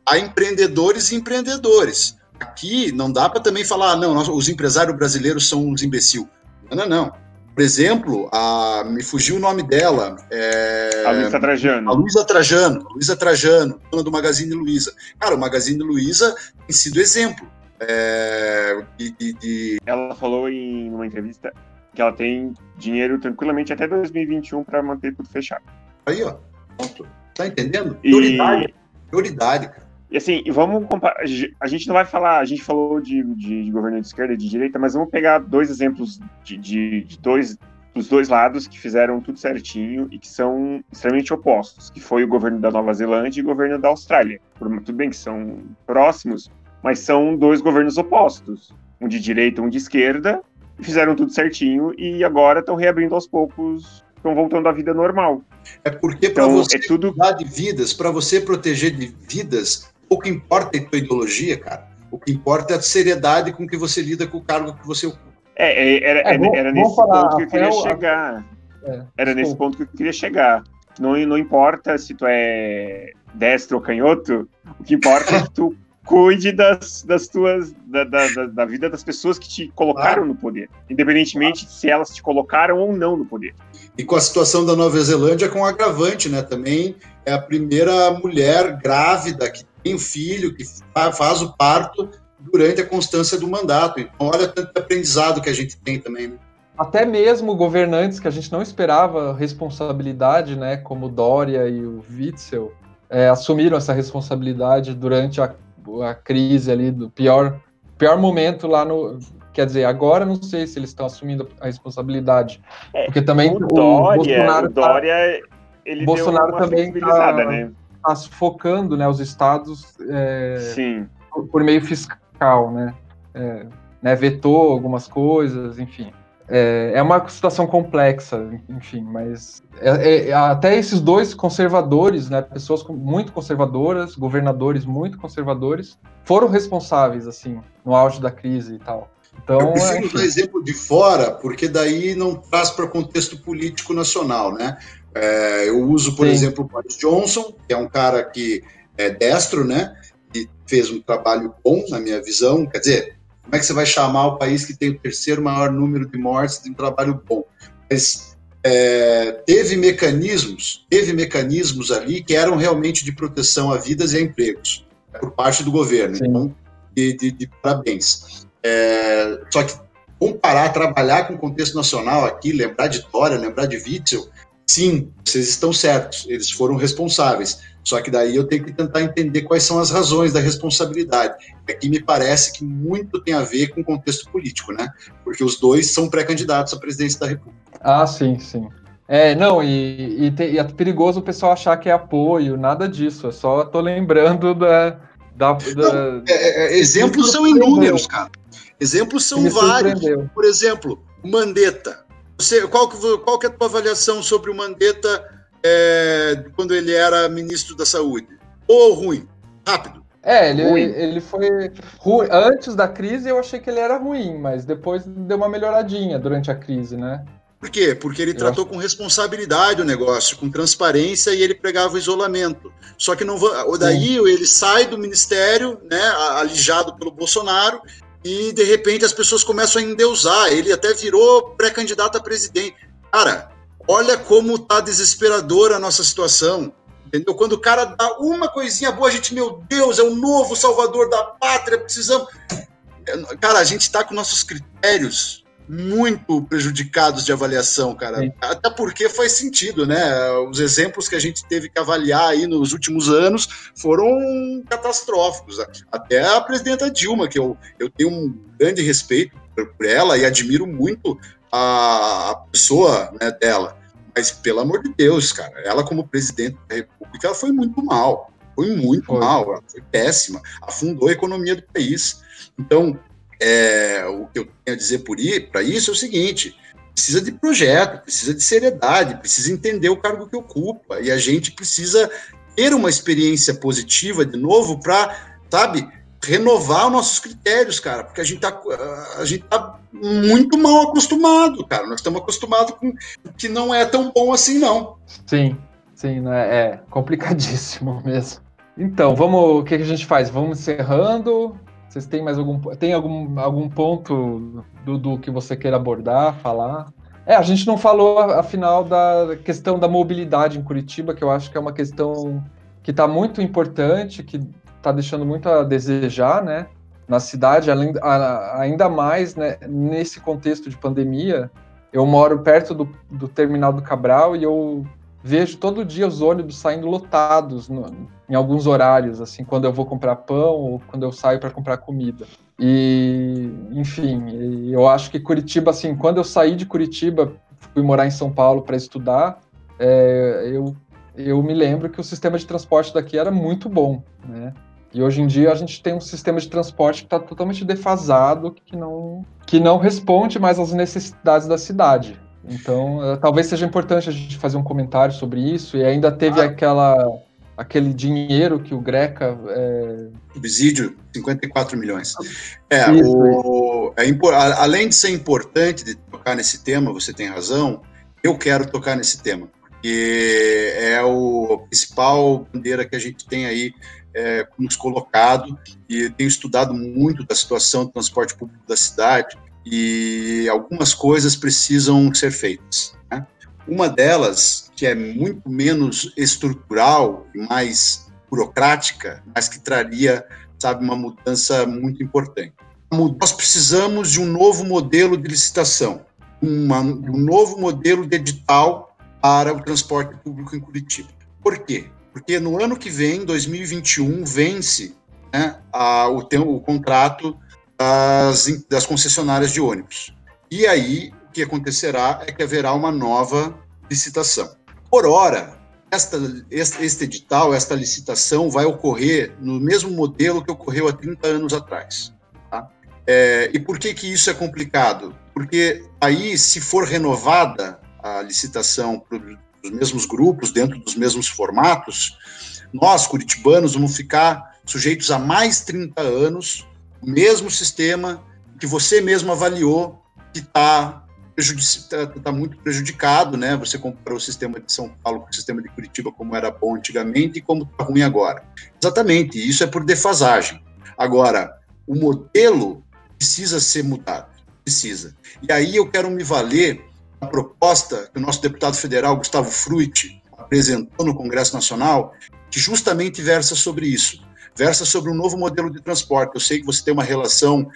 Há empreendedores e empreendedores. Aqui não dá para também falar, não, nós, os empresários brasileiros são uns imbecil. Não, não, não. Por exemplo, a, me fugiu o nome dela. É, a Luísa Trajano. A Luísa Trajano, Luísa Trajano, dona do Magazine Luiza. Cara, o Magazine Luiza tem sido exemplo. É, de, de, de... Ela falou em uma entrevista que ela tem dinheiro tranquilamente até 2021 para manter tudo fechado. Aí, ó. Pronto. Tá entendendo? Prioridade. E... Prioridade, cara. E assim, vamos comparar. A gente não vai falar, a gente falou de, de, de governo de esquerda e de direita, mas vamos pegar dois exemplos de, de, de dois dos dois lados que fizeram tudo certinho e que são extremamente opostos, que foi o governo da Nova Zelândia e o governo da Austrália. Tudo bem que são próximos, mas são dois governos opostos, um de direita, um de esquerda, fizeram tudo certinho e agora estão reabrindo aos poucos, estão voltando à vida normal. É porque para então, você é tudo... cuidar de vidas, para você proteger de vidas, pouco importa a tua ideologia, cara. O que importa é a seriedade com que você lida com o cargo que você ocupa. É, é era, é, era nesse falar, ponto que eu queria chegar. É, era nesse ponto que eu queria chegar. Não, não importa se tu é destro ou canhoto, o que importa é que tu cuide das, das tuas da, da, da, vida das pessoas que te colocaram no poder, independentemente se elas te colocaram ou não no poder. E com a situação da Nova Zelândia com um agravante, né? Também é a primeira mulher grávida que tem o um filho, que faz o parto durante a constância do mandato. Então, olha tanto aprendizado que a gente tem também, né? Até mesmo governantes que a gente não esperava responsabilidade, né, como Dória e o Witzel, é, assumiram essa responsabilidade durante a a crise ali do pior, pior momento lá no. Quer dizer, agora não sei se eles estão assumindo a responsabilidade. É, porque também o, o Dória, Bolsonaro. O tá Dória, ele Bolsonaro também está né? Tá focando né, os estados é, Sim. Por, por, meio fiscal, né? É, né? Vetou algumas coisas, enfim. É, é, uma situação complexa, enfim, mas é, é, até esses dois conservadores, né, pessoas muito conservadoras, governadores muito conservadores, foram responsáveis, assim, no auge da crise e tal. Então, eu prefiro dar exemplo de fora, porque daí não traz para contexto político nacional, né? É, eu uso, por Sim. exemplo, o Boris Johnson, que é um cara que é destro, né? E fez um trabalho bom, na minha visão. Quer dizer, como é que você vai chamar o país que tem o terceiro maior número de mortes de um trabalho bom? Mas é, teve mecanismos, teve mecanismos ali que eram realmente de proteção a vidas e a empregos por parte do governo. Sim. Então, de, de, de parabéns. É, só que comparar, trabalhar com o contexto nacional aqui, lembrar de Dória, lembrar de Witzel, sim, vocês estão certos, eles foram responsáveis. Só que daí eu tenho que tentar entender quais são as razões da responsabilidade. Aqui me parece que muito tem a ver com o contexto político, né? Porque os dois são pré-candidatos à presidência da República. Ah, sim, sim. É, não, e, e, e, é perigoso o pessoal achar que é apoio, nada disso. É só tô lembrando da, Da, da... Não, é, é, é exemplos são inúmeros, cara. Exemplos são vários. Por exemplo, Mandetta. Você, qual, que, qual que é a tua avaliação sobre o Mandetta é, quando ele era ministro da Saúde? Ou ruim? Rápido. É, ele, ele foi ruim. Antes da crise eu achei que ele era ruim, mas depois deu uma melhoradinha durante a crise, né? Por quê? Porque ele eu tratou acho... com responsabilidade o negócio, com transparência e ele pregava o isolamento. Só que não daí Sim. ele sai do ministério, né, alijado pelo Bolsonaro, e de repente as pessoas começam a endeusar. Ele até virou pré-candidato a presidente. Cara, olha como tá desesperadora a nossa situação. Entendeu? Quando o cara dá uma coisinha boa, a gente, meu Deus, é o novo salvador da pátria, precisamos. Cara, a gente está com nossos critérios muito prejudicados de avaliação, cara. Sim. Até porque faz sentido, né? Os exemplos que a gente teve que avaliar aí nos últimos anos foram catastróficos. Até a presidenta Dilma, que eu, eu tenho um grande respeito por ela e admiro muito a, pessoa né, dela. Mas, pelo amor de Deus, cara, ela como presidente da República, ela foi muito mal. Foi muito foi. mal, ela foi péssima. Afundou a economia do país. Então, é, o que eu tenho a dizer para isso é o seguinte: precisa de projeto, precisa de seriedade, precisa entender o cargo que ocupa. E a gente precisa ter uma experiência positiva de novo para, sabe, renovar os nossos critérios, cara, porque a gente tá, a gente tá muito mal acostumado, cara. Nós estamos acostumados com que não é tão bom assim, não. Sim, sim, né? é complicadíssimo mesmo. Então, vamos, o que a gente faz? Vamos encerrando. Vocês têm mais algum, tem algum, algum ponto do, do que você queira abordar, falar? É, a gente não falou, afinal, da questão da mobilidade em Curitiba, que eu acho que é uma questão que está muito importante, que está deixando muito a desejar, né? Na cidade, além, a, ainda mais né, nesse contexto de pandemia. Eu moro perto do, do terminal do Cabral e eu vejo todo dia os ônibus saindo lotados no, em alguns horários, assim, quando eu vou comprar pão ou quando eu saio para comprar comida. E, enfim, eu acho que Curitiba, assim, quando eu saí de Curitiba, fui morar em São Paulo para estudar, é, eu, eu me lembro que o sistema de transporte daqui era muito bom, né? E hoje em dia a gente tem um sistema de transporte que está totalmente defasado, que não, que não responde mais às necessidades da cidade. Então, uh, talvez seja importante a gente fazer um comentário sobre isso. E ainda teve ah. aquela, aquele dinheiro que o Greca. É... Subsídio, 54 milhões. É, isso, o, é, além de ser importante de tocar nesse tema, você tem razão, eu quero tocar nesse tema. Porque é o principal bandeira que a gente tem aí é, nos colocado e tenho estudado muito da situação do transporte público da cidade e algumas coisas precisam ser feitas. Né? Uma delas, que é muito menos estrutural e mais burocrática, mas que traria, sabe, uma mudança muito importante. Nós precisamos de um novo modelo de licitação, uma, um novo modelo de edital para o transporte público em Curitiba. Por quê? Porque no ano que vem, 2021, vence né, a, o, o contrato das, das concessionárias de ônibus. E aí, o que acontecerá é que haverá uma nova licitação. Por hora, esta, este edital, esta licitação vai ocorrer no mesmo modelo que ocorreu há 30 anos atrás. Tá? É, e por que, que isso é complicado? Porque aí, se for renovada a licitação para os mesmos grupos, dentro dos mesmos formatos, nós, curitibanos, vamos ficar sujeitos a mais 30 anos o mesmo sistema que você mesmo avaliou que está tá, tá muito prejudicado, né? Você comparou o sistema de São Paulo com o sistema de Curitiba, como era bom antigamente e como está ruim agora. Exatamente, isso é por defasagem. Agora, o modelo precisa ser mudado, precisa. E aí eu quero me valer da proposta que o nosso deputado federal, Gustavo Fruit, apresentou no Congresso Nacional, que justamente versa sobre isso versa sobre um novo modelo de transporte. Eu sei que você tem uma relação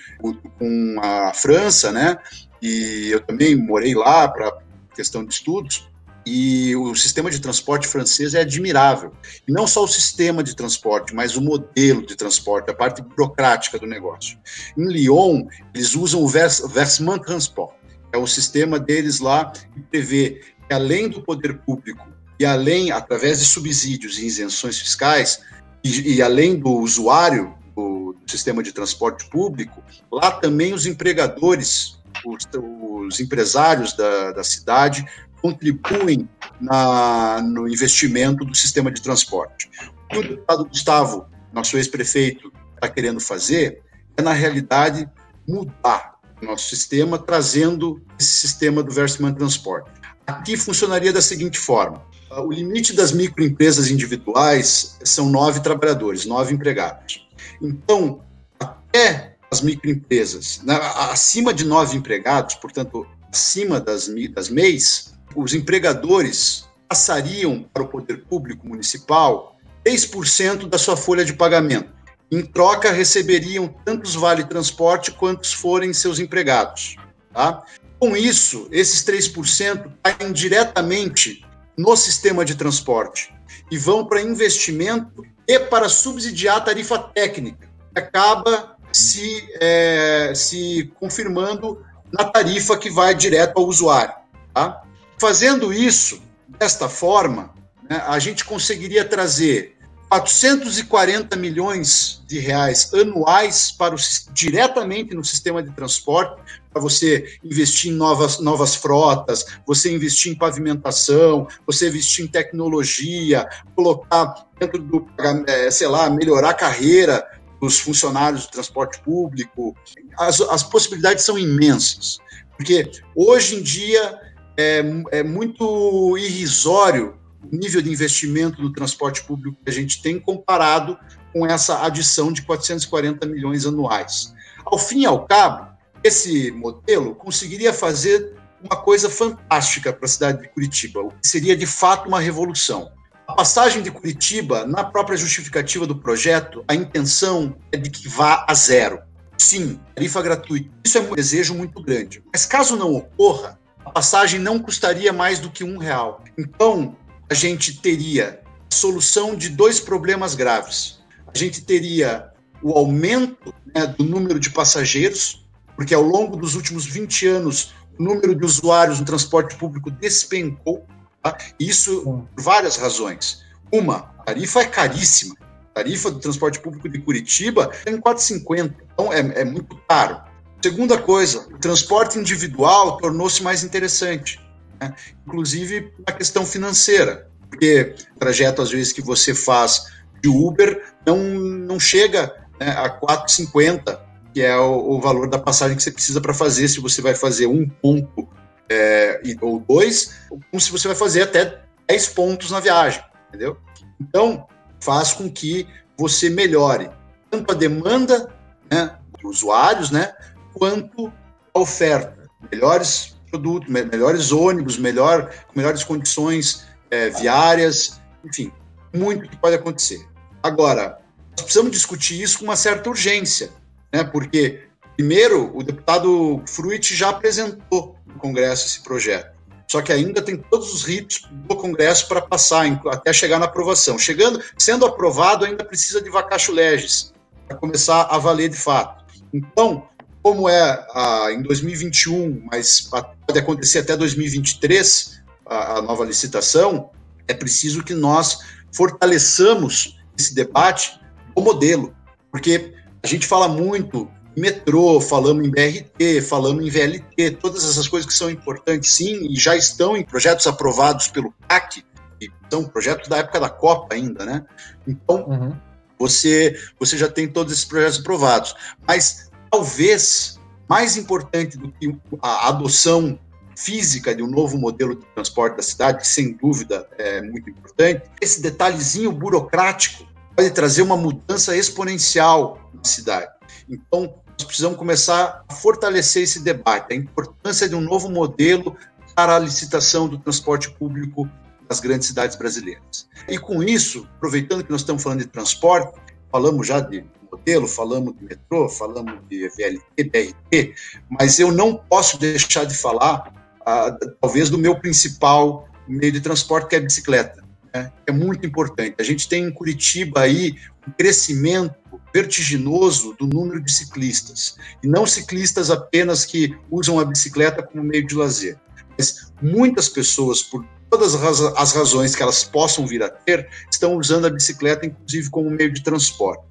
com a França, né? E eu também morei lá para questão de estudos. E o sistema de transporte francês é admirável. E não só o sistema de transporte, mas o modelo de transporte, a parte burocrática do negócio. Em Lyon, eles usam o Versement Transport, é o sistema deles lá que prevê que, além do poder público e além, através de subsídios e isenções fiscais, e, e além do usuário do, sistema de transporte público, lá também os empregadores, os, os empresários da, da cidade contribuem na, no investimento do sistema de transporte. O que o deputado Gustavo, nosso ex-prefeito, está querendo fazer é, na realidade, mudar o nosso sistema, trazendo esse sistema do Versman Transporte. Aqui funcionaria da seguinte forma: o limite das microempresas individuais são nove trabalhadores, nove empregados. Então, até as microempresas, né, acima de nove empregados, portanto, acima das, das MEIs, os empregadores passariam para o poder público municipal 10% da sua folha de pagamento. Em troca, receberiam tantos vale transporte quantos forem seus empregados. Tá? Com isso, esses 3% caem diretamente no sistema de transporte e vão para investimento e para subsidiar a tarifa técnica, que acaba se, é, se confirmando na tarifa que vai direto ao usuário. Tá? Fazendo isso desta forma, né, a gente conseguiria trazer 440 milhões de reais anuais para o, diretamente no sistema de transporte, para você investir em novas, novas frotas, você investir em pavimentação, você investir em tecnologia, colocar dentro do, é, sei lá, melhorar a carreira dos funcionários do transporte público. As, as possibilidades são imensas, porque hoje em dia é, é muito irrisório nível de investimento do transporte público que a gente tem comparado com essa adição de 440 milhões anuais. Ao fim e ao cabo, esse modelo conseguiria fazer uma coisa fantástica para a cidade de Curitiba, o que seria de fato uma revolução. A passagem de Curitiba, na própria justificativa do projeto, a intenção é de que vá a zero. Sim, tarifa gratuita. Isso é um desejo muito grande. Mas caso não ocorra, a passagem não custaria mais do que um real. Então, a gente teria a solução de dois problemas graves. A gente teria o aumento né, do número de passageiros, porque ao longo dos últimos 20 anos o número de usuários no transporte público despencou, tá? isso por várias razões. Uma, a tarifa é caríssima. A tarifa do transporte público de Curitiba é em 4,50, então é, é muito caro. Segunda coisa, o transporte individual tornou-se mais interessante né? inclusive a questão financeira, porque o trajeto, às vezes, que você faz de Uber não, não chega né, a 4,50, que é o, o, valor da passagem que você precisa para fazer, se você vai fazer um ponto é, ou dois, ou se você vai fazer até 10 pontos na viagem, entendeu? Então, faz com que você melhore tanto a demanda né, dos usuários, né, quanto a oferta. Melhores produto, melhores ônibus, melhor, melhores condições é, viárias, enfim, muito que pode acontecer. Agora, nós precisamos discutir isso com uma certa urgência, né? porque, primeiro, o deputado Fruit já apresentou no Congresso esse projeto, só que ainda tem todos os ritos do Congresso para passar, até chegar na aprovação. Chegando, sendo aprovado, ainda precisa de vacacho legis, para começar a valer de fato. Então, como é em 2021, mas pode acontecer até 2023 a, a nova licitação, é preciso que nós fortaleçamos esse debate o modelo, porque a gente fala muito em metrô, falamos em BRT, falamos em VLT, todas essas coisas que são importantes, sim, e já estão em projetos aprovados pelo CAC, e são projetos da época da Copa ainda, né? Então, uhum. você, você já tem todos esses projetos aprovados. Mas talvez mais importante do que a adoção física de um novo modelo de transporte da cidade, que sem dúvida é muito importante, esse detalhezinho burocrático pode trazer uma mudança exponencial na cidade. Então, nós precisamos começar a fortalecer esse debate, a importância de um novo modelo para a licitação do transporte público nas grandes cidades brasileiras. E com isso, aproveitando que nós estamos falando de transporte, falamos já de modelo, falamos de metrô, falamos de VLT, BRT, mas eu não posso deixar de falar, ah, talvez, do meu principal meio de transporte, que é a bicicleta. Né? É muito importante. A gente tem em Curitiba aí um crescimento vertiginoso do número de ciclistas, e não ciclistas apenas que usam a bicicleta como meio de lazer, mas muitas pessoas, por todas as razões que elas possam vir a ter, estão usando a bicicleta, inclusive, como meio de transporte.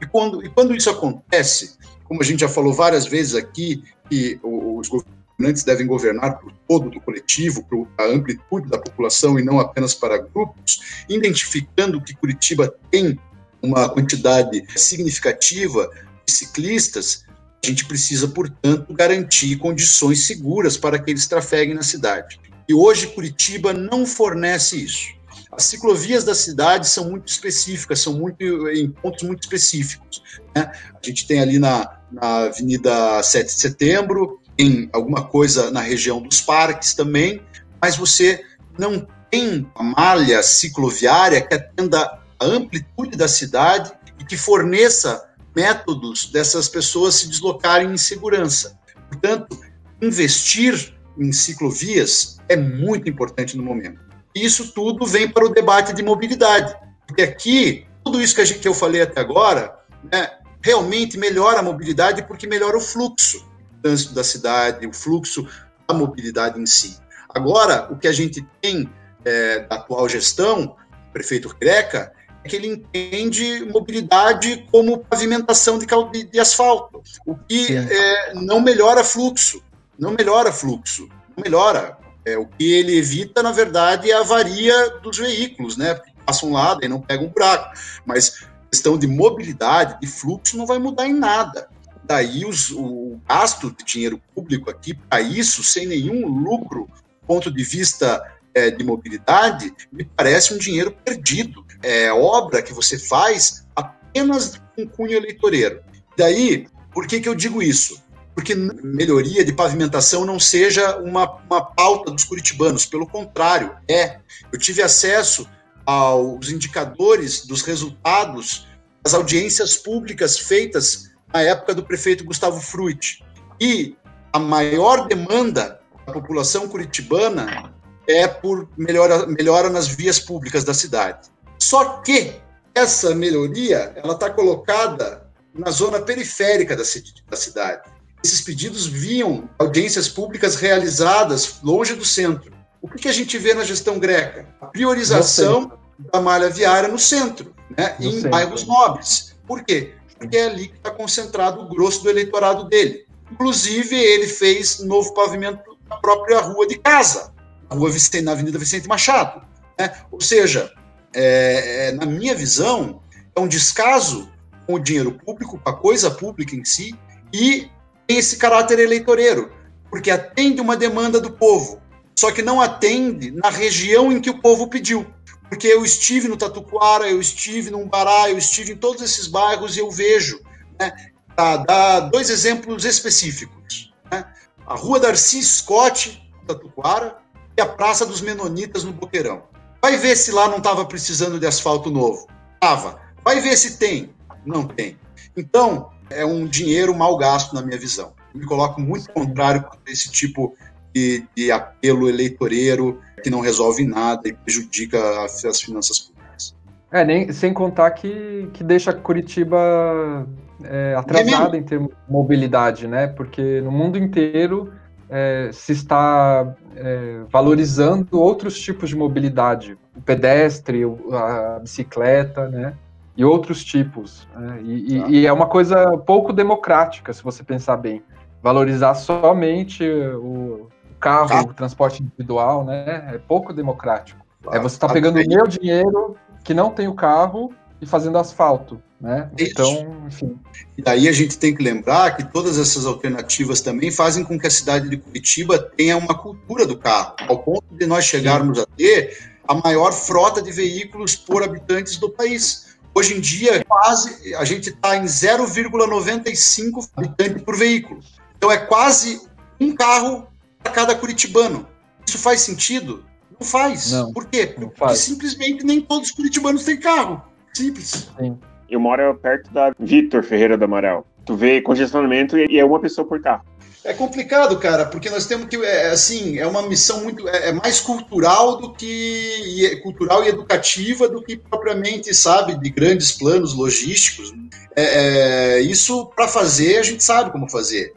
E quando, e quando isso acontece, como a gente já falou várias vezes aqui, que os governantes devem governar para o todo do coletivo, para a amplitude da população e não apenas para grupos, identificando que Curitiba tem uma quantidade significativa de ciclistas, a gente precisa, portanto, garantir condições seguras para que eles trafeguem na cidade. E hoje Curitiba não fornece isso. As ciclovias da cidade são muito específicas, são muito em pontos muito específicos. Né? A gente tem ali na, na Avenida 7 de Setembro, tem alguma coisa na região dos parques também, mas você não tem uma malha cicloviária que atenda a amplitude da cidade e que forneça métodos dessas pessoas se deslocarem em segurança. Portanto, investir em ciclovias é muito importante no momento. E isso tudo vem para o debate de mobilidade, porque aqui, tudo isso que, a gente, que eu falei até agora, né, realmente melhora a mobilidade porque melhora o fluxo trânsito da cidade, o fluxo da mobilidade em si. Agora, o que a gente tem é, da atual gestão, prefeito Greca, é que ele entende mobilidade como pavimentação de, de, de asfalto, o que é, não melhora fluxo, não melhora fluxo, não melhora. É, o que ele evita, na verdade, é a avaria dos veículos, né? Passam lá e não pegam um buraco. Mas questão de mobilidade, de fluxo, não vai mudar em nada. Daí os, o gasto de dinheiro público aqui para isso, sem nenhum lucro, ponto de vista é, de mobilidade, me parece um dinheiro perdido. É obra que você faz apenas com cunho eleitoreiro. Daí, por que, que eu digo isso? Porque melhoria de pavimentação não seja uma, uma pauta dos curitibanos, pelo contrário, é. Eu tive acesso aos indicadores dos resultados das audiências públicas feitas na época do prefeito Gustavo Fruit. E a maior demanda da população curitibana é por melhora, melhora nas vias públicas da cidade. Só que essa melhoria ela está colocada na zona periférica da, da cidade. Esses pedidos vinham audiências públicas realizadas longe do centro. O que, que a gente vê na gestão greca? A priorização da malha viária no centro, né, em centro. bairros nobres. Por quê? Porque é ali que está concentrado o grosso do eleitorado dele. Inclusive, ele fez novo pavimento na própria rua de casa, na, rua Vicente, na Avenida Vicente Machado. Né? Ou seja, é, é, na minha visão, é um descaso com o dinheiro público, com a coisa pública em si, e tem esse caráter eleitoreiro, porque atende uma demanda do povo, só que não atende na região em que o povo pediu. Porque eu estive no Tatuquara, eu estive no Umbará, eu estive em todos esses bairros e eu vejo. Né, tá, dá dois exemplos específicos. Né, a Rua Darcy Scott, no Tatuquara, e a Praça dos Menonitas, no Boqueirão. Vai ver se lá não estava precisando de asfalto novo. Tava. Vai ver se tem. Não tem. Então, é um dinheiro mal gasto, na minha visão. Eu me coloco muito contrário com esse tipo de, de, apelo eleitoreiro que não resolve nada e prejudica as finanças públicas. É, nem, sem contar que, que deixa Curitiba é, atrasada é em termos de mobilidade, né? Porque no mundo inteiro é, se está é, valorizando outros tipos de mobilidade, o pedestre, a bicicleta, né? E outros tipos. Né? E, e, e, é uma coisa pouco democrática, se você pensar bem. Valorizar somente o carro, o transporte individual, né? É pouco democrático. É você está pegando o meu dinheiro que não tem o carro e fazendo asfalto. Né? Então, enfim. E daí a gente tem que lembrar que todas essas alternativas também fazem com que a cidade de Curitiba tenha uma cultura do carro, ao ponto de nós chegarmos Sim. a ter a maior frota de veículos por habitantes do país. Hoje em dia, quase a gente está em 0,95 habitantes por veículo. Então é quase um carro para cada curitibano. Isso faz sentido? Não faz. Não, Por quê? Porque simplesmente nem todos os curitibanos têm carro. Simples. Sim. Eu moro perto da Vitor Ferreira do Amaral. Tu vê congestionamento e é uma pessoa por carro. É complicado, cara, porque nós temos que, é, assim, é uma missão muito, é, é mais cultural do que, é cultural e educativa do que propriamente, sabe, de grandes planos logísticos. É, é isso, para fazer, a gente sabe como fazer.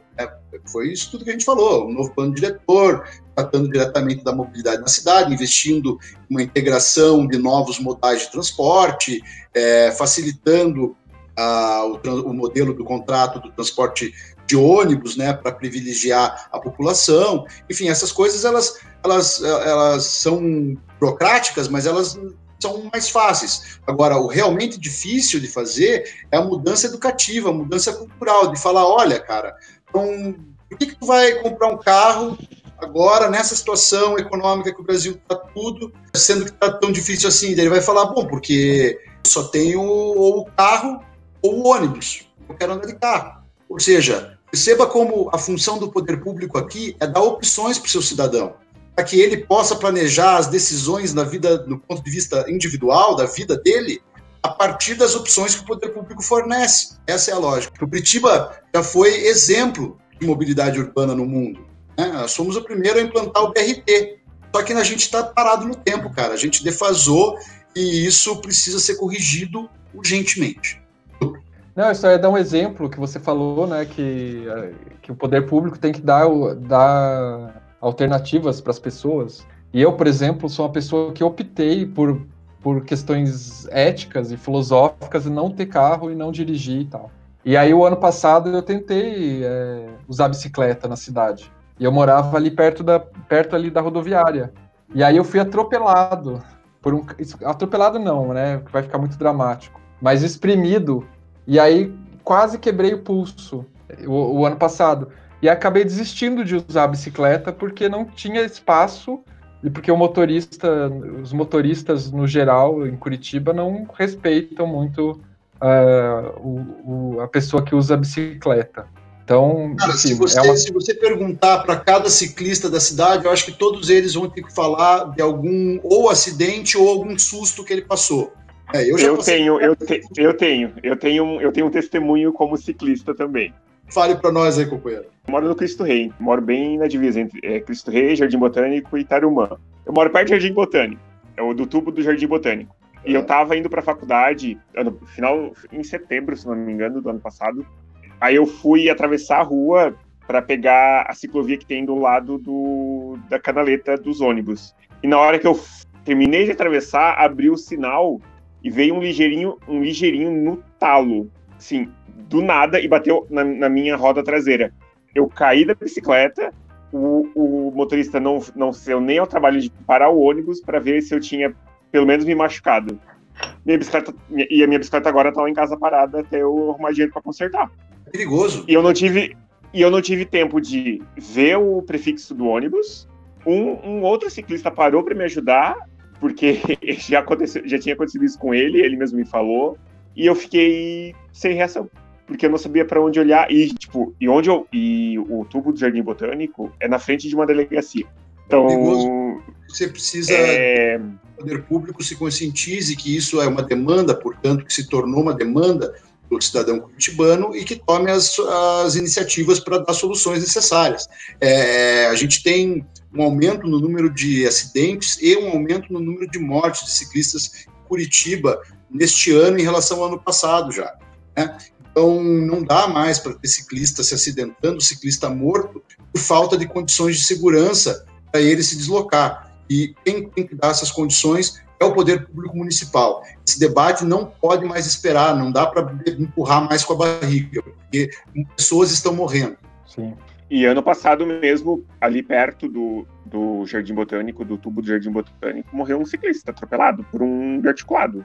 Foi isso tudo que a gente falou, um novo plano diretor, tratando diretamente da mobilidade na cidade, investindo em uma integração de novos modais de transporte, é, facilitando a, o, o, modelo do contrato do transporte de ônibus, né, para privilegiar a população. Enfim, essas coisas elas, elas, elas são burocráticas, mas elas são mais fáceis. Agora, o realmente difícil de fazer é a mudança educativa, a mudança cultural, de falar, olha, cara, então, por que, que tu vai comprar um carro agora, nessa situação econômica que o Brasil está tudo, sendo que está tão difícil assim? Ele vai falar, bom, porque só tenho ou o carro ou o ônibus, eu quero andar de carro. Ou seja, perceba como a função do poder público aqui é dar opções para o seu cidadão para que ele possa planejar as decisões na vida, do ponto de vista individual, da vida dele, a partir das opções que o poder público fornece. Essa é a lógica. O Curitiba já foi exemplo de mobilidade urbana no mundo. Né? Nós somos o primeiro a implantar o BRT. Só que a gente está parado no tempo, cara. A gente defasou e isso precisa ser corrigido urgentemente. Não, isso é dar um exemplo que você falou, né, que, que o poder público tem que dar, dar alternativas para as pessoas. E eu, por exemplo, sou uma pessoa que optei por, por questões éticas e filosóficas e não ter carro e não dirigir e tal. E aí, o ano passado, eu tentei é, usar bicicleta na cidade. E eu morava ali perto, da, perto ali da rodoviária. E aí eu fui atropelado. por um Atropelado não, né? Vai ficar muito dramático. Mas exprimido. E aí quase quebrei o pulso o, o ano passado. E acabei desistindo de usar a bicicleta porque não tinha espaço e porque o motorista, os motoristas no geral em Curitiba não respeitam muito uh, o, o, a pessoa que usa a bicicleta. Então, Cara, enfim, se, você, é uma... se você perguntar para cada ciclista da cidade, eu acho que todos eles vão ter que falar de algum ou acidente ou algum susto que ele passou. É, eu, eu tenho, eu, te, eu tenho, eu tenho, eu tenho um testemunho como ciclista também. Fale para nós aí, companheiro. Eu moro no Cristo Rei, moro bem na divisa entre é, Cristo Rei, Jardim Botânico e Tarumã. Eu moro perto do Jardim Botânico, é o do tubo do Jardim Botânico. E eu tava indo pra faculdade, no final, em setembro, se não me engano, do ano passado. Aí eu fui atravessar a rua para pegar a ciclovia que tem do lado do, da canaleta dos ônibus. E na hora que eu terminei de atravessar, abriu o sinal e veio um ligeirinho, um ligeirinho no talo. Sim, do nada e bateu na, na minha roda traseira. Eu caí da bicicleta, o, o, motorista não, não saiu nem ao trabalho de parar o ônibus para ver se eu tinha pelo menos me machucado. Minha bicicleta, e a minha bicicleta agora tá lá em casa parada até eu arrumar dinheiro para consertar. Perigoso. E eu não tive e eu não tive tempo de ver o prefixo do ônibus. Um, um outro ciclista parou para me ajudar, porque já, aconteceu, já tinha acontecido isso com ele, ele mesmo me falou, e eu fiquei sem reação porque eu não sabia para onde olhar e tipo e onde eu e o tubo do Jardim Botânico é na frente de uma delegacia. Então você precisa é... o poder público se conscientize que isso é uma demanda, portanto que se tornou uma demanda do cidadão curitibano e que tome as, as iniciativas para dar soluções necessárias. É, a gente tem um aumento no número de acidentes e um aumento no número de mortes de ciclistas em Curitiba neste ano em relação ao ano passado já. Né? Então, não dá mais para ter ciclista se acidentando, ciclista morto, por falta de condições de segurança para ele se deslocar. E quem tem que dar essas condições é o poder público municipal. Esse debate não pode mais esperar, não dá para empurrar mais com a barriga, porque pessoas estão morrendo. Sim. E ano passado mesmo, ali perto do, do Jardim Botânico, do tubo do Jardim Botânico, morreu um ciclista atropelado por um articulado.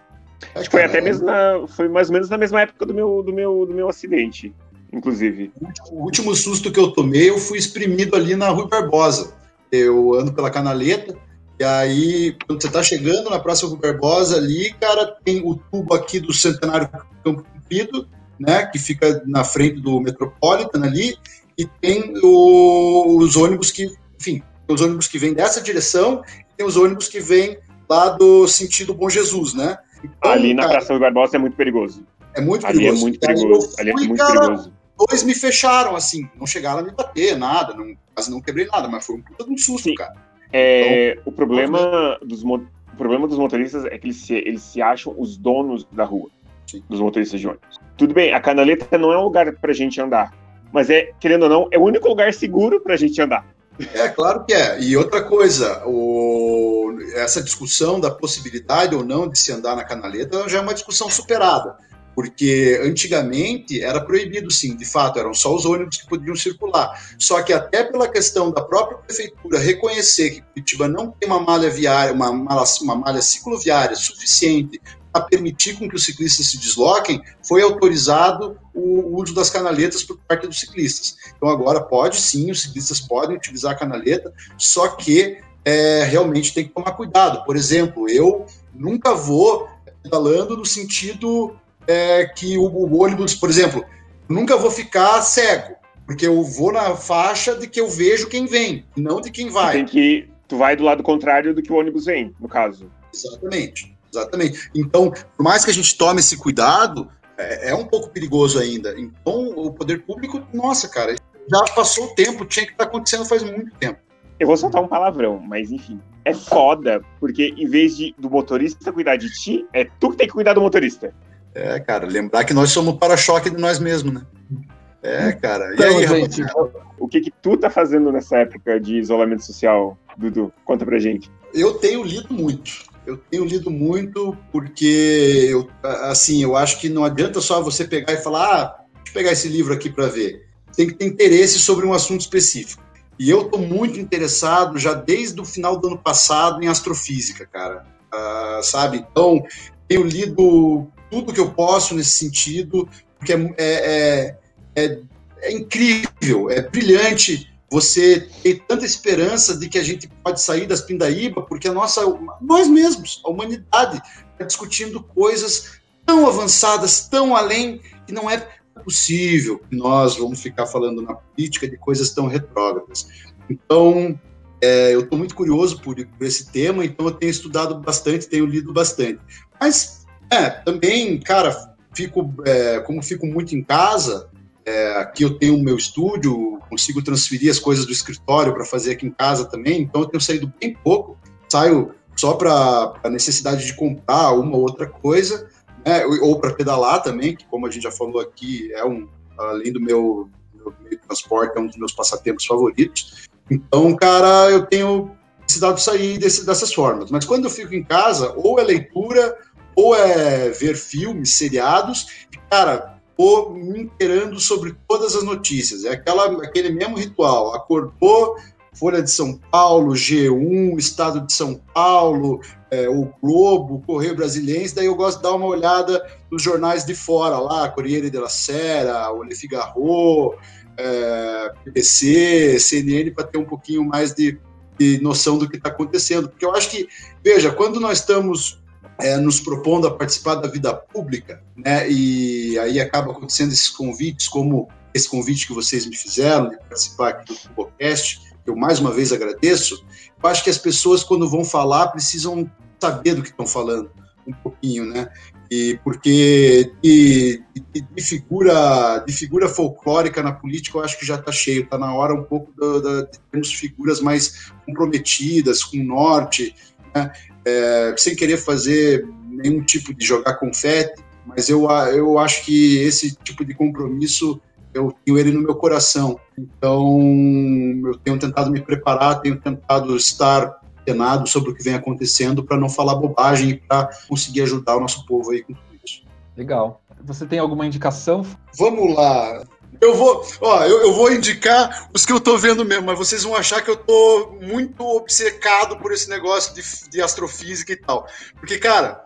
Acho que foi até mesmo na, foi mais ou menos na mesma época do meu, do meu, do meu acidente, inclusive. O último susto que eu tomei, eu fui exprimido ali na Rua Barbosa. Eu ando pela canaleta, e aí, quando você está chegando na Praça Rua Barbosa ali, cara, tem o tubo aqui do Centenário Campo Comprido, né, que fica na frente do Metropolitan ali, e tem o, os ônibus que, enfim, os ônibus que vêm dessa direção, e tem os ônibus que vêm lá do sentido Bom Jesus, né? Então, ali na cara, Praça do Barbosa é muito perigoso. É muito perigoso. Ali é muito perigoso. Fui, ali é muito cara, perigoso. Dois me fecharam, assim, não chegaram a me bater, nada, não, quase não quebrei nada, mas foi um puta de um susto, Sim. cara. É, então, o, problema dos, o problema dos motoristas é que eles se, eles se acham os donos da rua, Sim. dos motoristas de ônibus. Tudo bem, a canaleta não é um lugar pra gente andar, mas é, querendo ou não, é o único lugar seguro para a gente andar. É, claro que é. E outra coisa, o... essa discussão da possibilidade ou não de se andar na canaleta já é uma discussão superada. Porque antigamente era proibido, sim, de fato, eram só os ônibus que podiam circular. Só que até pela questão da própria prefeitura reconhecer que Curitiba não tem uma malha viária, uma uma malha cicloviária suficiente a permitir com que os ciclistas se desloquem, foi autorizado o uso das canaletas por parte dos ciclistas. Então agora pode sim, os ciclistas podem utilizar a canaleta, só que é, realmente tem que tomar cuidado. Por exemplo, eu nunca vou pedalando no sentido é, que o, o ônibus, por exemplo, nunca vou ficar cego, porque eu vou na faixa de que eu vejo quem vem, não de quem vai. Tem que tu vai do lado contrário do que o ônibus vem, no caso. Exatamente. Exatamente. Então, por mais que a gente tome esse cuidado, é, é, um pouco perigoso ainda. Então, o poder público, nossa, cara, já passou o tempo, tinha que estar tá acontecendo faz muito tempo. Eu vou soltar um palavrão, mas enfim. É foda, porque em vez de do motorista cuidar de ti, é tu que tem que cuidar do motorista. É, cara, lembrar que nós somos para-choque de nós mesmos, né? É, cara. Então, e aí, gente, o que que tu tá fazendo nessa época de isolamento social, Dudu? Conta pra gente. Eu tenho lido muito eu tenho lido muito porque, eu, assim, eu acho que não adianta só você pegar e falar, ah, deixa eu pegar esse livro aqui para ver. Tem que ter interesse sobre um assunto específico. E eu estou muito interessado, já desde o final do ano passado, em astrofísica, cara. Uh, sabe? Então, tenho lido tudo que eu posso nesse sentido, porque é, é, é, é incrível, é brilhante você ter tanta esperança de que a gente pode sair das pindaíba, porque a nossa, nós mesmos, a humanidade, está discutindo coisas tão avançadas, tão além, que não é possível que nós vamos ficar falando na política de coisas tão retrógradas. Então, é, eu estou muito curioso por, por, esse tema, então eu tenho estudado bastante, tenho lido bastante. Mas, é, também, cara, fico, é, como fico muito em casa, é, aqui eu tenho o meu estúdio, consigo transferir as coisas do escritório para fazer aqui em casa também, então eu tenho saído bem pouco, saio só para a necessidade de comprar uma ou outra coisa, né, ou para pedalar também, que como a gente já falou aqui, é um, além do meu, meu de transporte, é um dos meus passatempos favoritos. Então, cara, eu tenho precisado sair desse, dessas formas. Mas quando eu fico em casa, ou é leitura, ou é ver filmes, seriados, e, cara, acabou me inteirando sobre todas as notícias. É aquela, aquele mesmo ritual. Acordou, Folha de São Paulo, G1, Estado de São Paulo, é, o Globo, o Correio Brasiliense, daí eu gosto de dar uma olhada nos jornais de fora lá, Corriere della Sera, o Le Figaro, é, BBC, CNN, para ter um pouquinho mais de, de noção do que está acontecendo. Porque eu acho que, veja, quando nós estamos é, nos propondo a participar da vida pública, né? E aí acaba acontecendo esses convites, como esse convite que vocês me fizeram de participar aqui do Tubocast, que eu mais uma vez agradeço. Eu acho que as pessoas, quando vão falar, precisam saber do que estão falando, um pouquinho, né? E porque de, de, de, figura, de figura folclórica na política, eu acho que já está cheio, está na hora um pouco de termos figuras mais comprometidas, com norte, né? É, sem querer fazer nenhum tipo de jogar confete, mas eu, eu acho que esse tipo de compromisso eu tenho ele no meu coração. Então, eu tenho tentado me preparar, tenho tentado estar antenado sobre o que vem acontecendo para não falar bobagem e para conseguir ajudar o nosso povo aí com tudo isso. Legal. Você tem alguma indicação? Vamos lá. Eu vou, ó, eu, eu, vou indicar os que eu tô vendo mesmo, mas vocês vão achar que eu tô muito obcecado por esse negócio de, de astrofísica e tal. Porque, cara,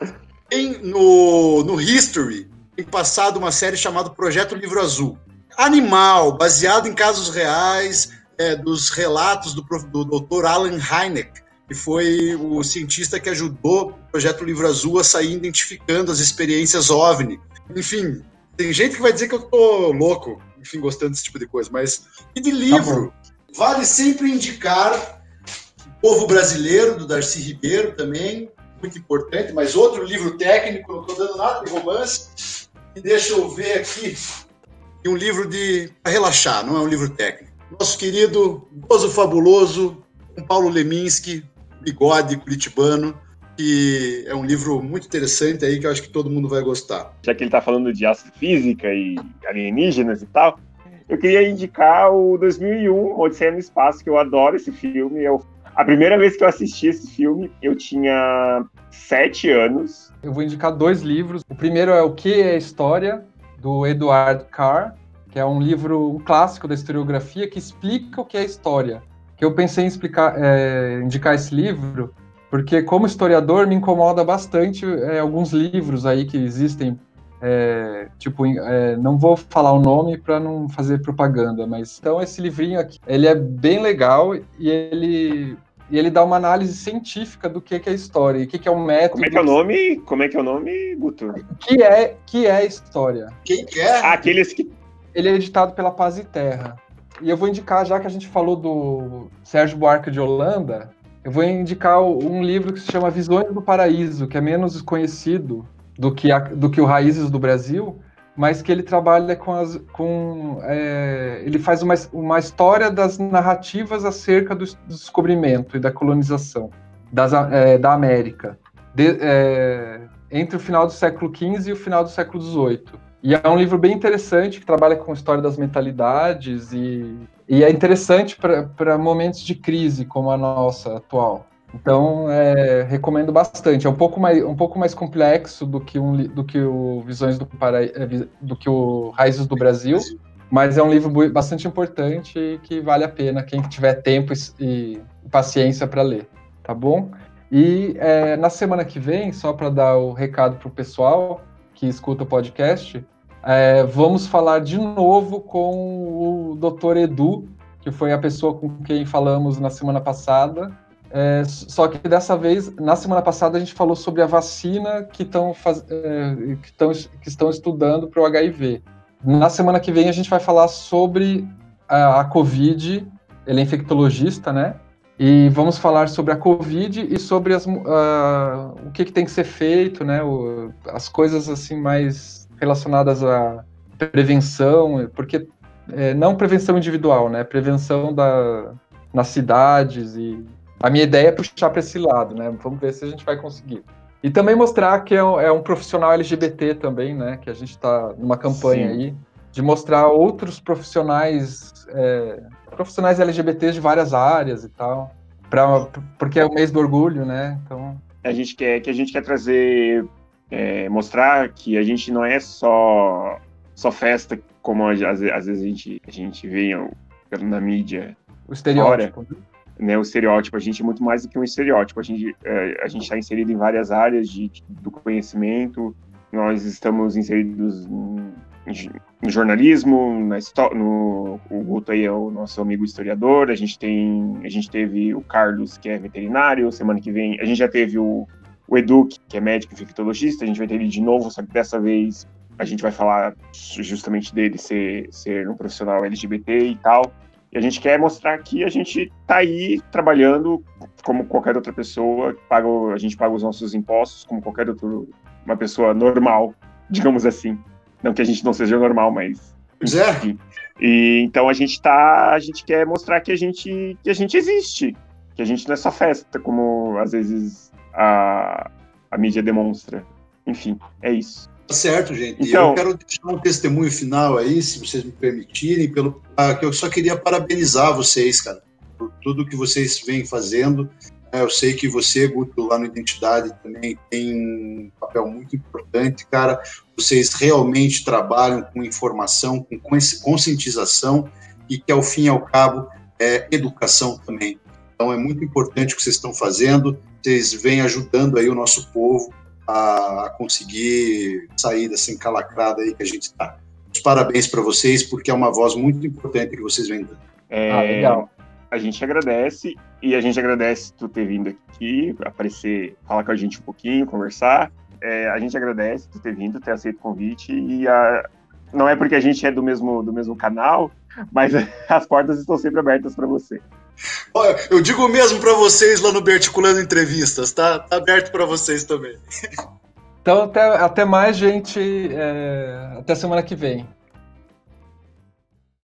tem no, no History, tem passado uma série chamada Projeto Livro Azul. Animal, baseado em casos reais, é, dos relatos do, do Dr. Alan Hynek, que foi o cientista que ajudou o Projeto Livro Azul a sair identificando as experiências OVNI. Enfim, tem gente que vai dizer que eu tô louco, enfim, gostando desse tipo de coisa, mas. E de livro, tá vale sempre indicar O Povo Brasileiro, do Darcy Ribeiro também, muito importante, mas outro livro técnico, não estou dando nada de romance. E deixa eu ver aqui. E um livro de para relaxar, não é um livro técnico. Nosso querido Gozo Fabuloso, com Paulo Leminski, bigode curitibano, que é um livro muito interessante aí que eu acho que todo mundo vai gostar. Já que ele está falando de astrofísica e alienígenas e tal, eu queria indicar o 2001, Odisseia no Espaço, que eu adoro esse filme. Eu, a primeira vez que eu assisti esse filme, eu tinha sete anos. Eu vou indicar dois livros. O primeiro é O Que é História, do Eduard Carr, que é um livro um clássico da historiografia que explica o que é história. Que eu pensei em explicar, é, indicar esse livro porque como historiador me incomoda bastante é, alguns livros aí que existem é, tipo, é, não vou falar o nome para não fazer propaganda, mas então esse livrinho aqui, ele é bem legal e ele e ele dá uma análise científica do que, que é história e o que, que é um método. Como é que é o nome? Como é que é o nome, Guto? Que é que é história? Quem que é? Aqueles que ele é editado pela Paz e Terra. E eu vou indicar, já que a gente falou do Sérgio Buarque de Holanda, eu vou indicar um livro que se chama Visões do Paraíso, que é menos conhecido do que, a, do que o Raízes do Brasil, mas que ele trabalha com as. Com, é, ele faz uma, uma história das narrativas acerca do, descobrimento e da colonização das, é, da América, de, é, entre o final do século XV e o final do século XVIII. E é um livro bem interessante que trabalha com a história das mentalidades e e é interessante para momentos de crise como a nossa atual. Então, é, recomendo bastante. É um pouco mais, um pouco mais complexo do que, um, do que o Visões do Paraíso, é, do que o Raízes do Brasil, mas é um livro bastante importante e que vale a pena quem tiver tempo e, e paciência para ler, tá bom? E é, na semana que vem, só para dar o recado para o pessoal que escuta o podcast, é, vamos falar de novo com o Dr. Edu, que foi a pessoa com quem falamos na semana passada. É, só que dessa vez, na semana passada, a gente falou sobre a vacina que, estão é, que, que estão estudando para o HIV. Na semana que vem, a gente vai falar sobre a, a Covid. Ele é infectologista, né? E vamos falar sobre a Covid e sobre as, uh, o que, que, tem que ser feito, né? O, as coisas assim mais relacionadas à prevenção, porque é, não prevenção individual, né? Prevenção da, nas cidades e a minha ideia é puxar para esse lado, né? Vamos ver se a gente vai conseguir. E também mostrar que é um, é um profissional LGBT também, né? Que a gente está numa campanha Sim. aí de mostrar outros profissionais, é, profissionais LGBTs de várias áreas e tal, pra, porque é o mês do orgulho, né? Então a gente quer que a gente quer trazer é, mostrar que a gente não é só só festa como às, às vezes a gente, a gente vê na mídia. O estereótipo. Fora, né, o estereótipo. A gente é muito mais do que um estereótipo. A gente é, a gente está inserido em várias áreas de, do conhecimento. Nós estamos inseridos no jornalismo, na no o Guto aí é o nosso amigo historiador. A gente tem a gente teve o Carlos que é veterinário. Semana que vem a gente já teve o o Edu, que é médico infectologista, a gente vai ter ele de novo, só que dessa vez a gente vai falar justamente dele ser, ser um profissional LGBT e tal. E a gente quer mostrar que a gente está aí trabalhando como qualquer outra pessoa, paga, a gente paga os nossos impostos como qualquer outra uma pessoa normal, digamos assim. Não que a gente não seja normal, mas. É. E, então a gente tá. A gente quer mostrar que a gente, que a gente existe. Que a gente não é só festa, como às vezes a, a mídia demonstra. Enfim, é isso. Tá certo, gente. Então, eu quero deixar um testemunho final aí, se vocês me permitirem, pelo ah, que eu só queria parabenizar vocês, cara, por tudo que vocês vêm fazendo. É, eu sei que você, Guto, lá no Identidade também tem um papel muito importante, cara. Vocês realmente trabalham com informação, com conscientização e que, ao fim e ao cabo, é educação também. Então, é muito importante o que vocês estão fazendo vocês vêm ajudando aí o nosso povo a conseguir sair dessa encalacrada aí que a gente está. Parabéns para vocês, porque é uma voz muito importante que vocês vêm dando. É, ah, legal. A gente agradece e a gente agradece tu ter vindo aqui, aparecer, falar com a gente um pouquinho, conversar. É, a gente agradece tu ter vindo, ter aceito o convite e a, não é porque a gente é do mesmo, do mesmo canal, mas as portas estão sempre abertas para você. Eu digo mesmo para vocês lá no Berticulando Entrevistas, tá? Tá aberto para vocês também. Então, até, até mais, gente. É, até semana que vem.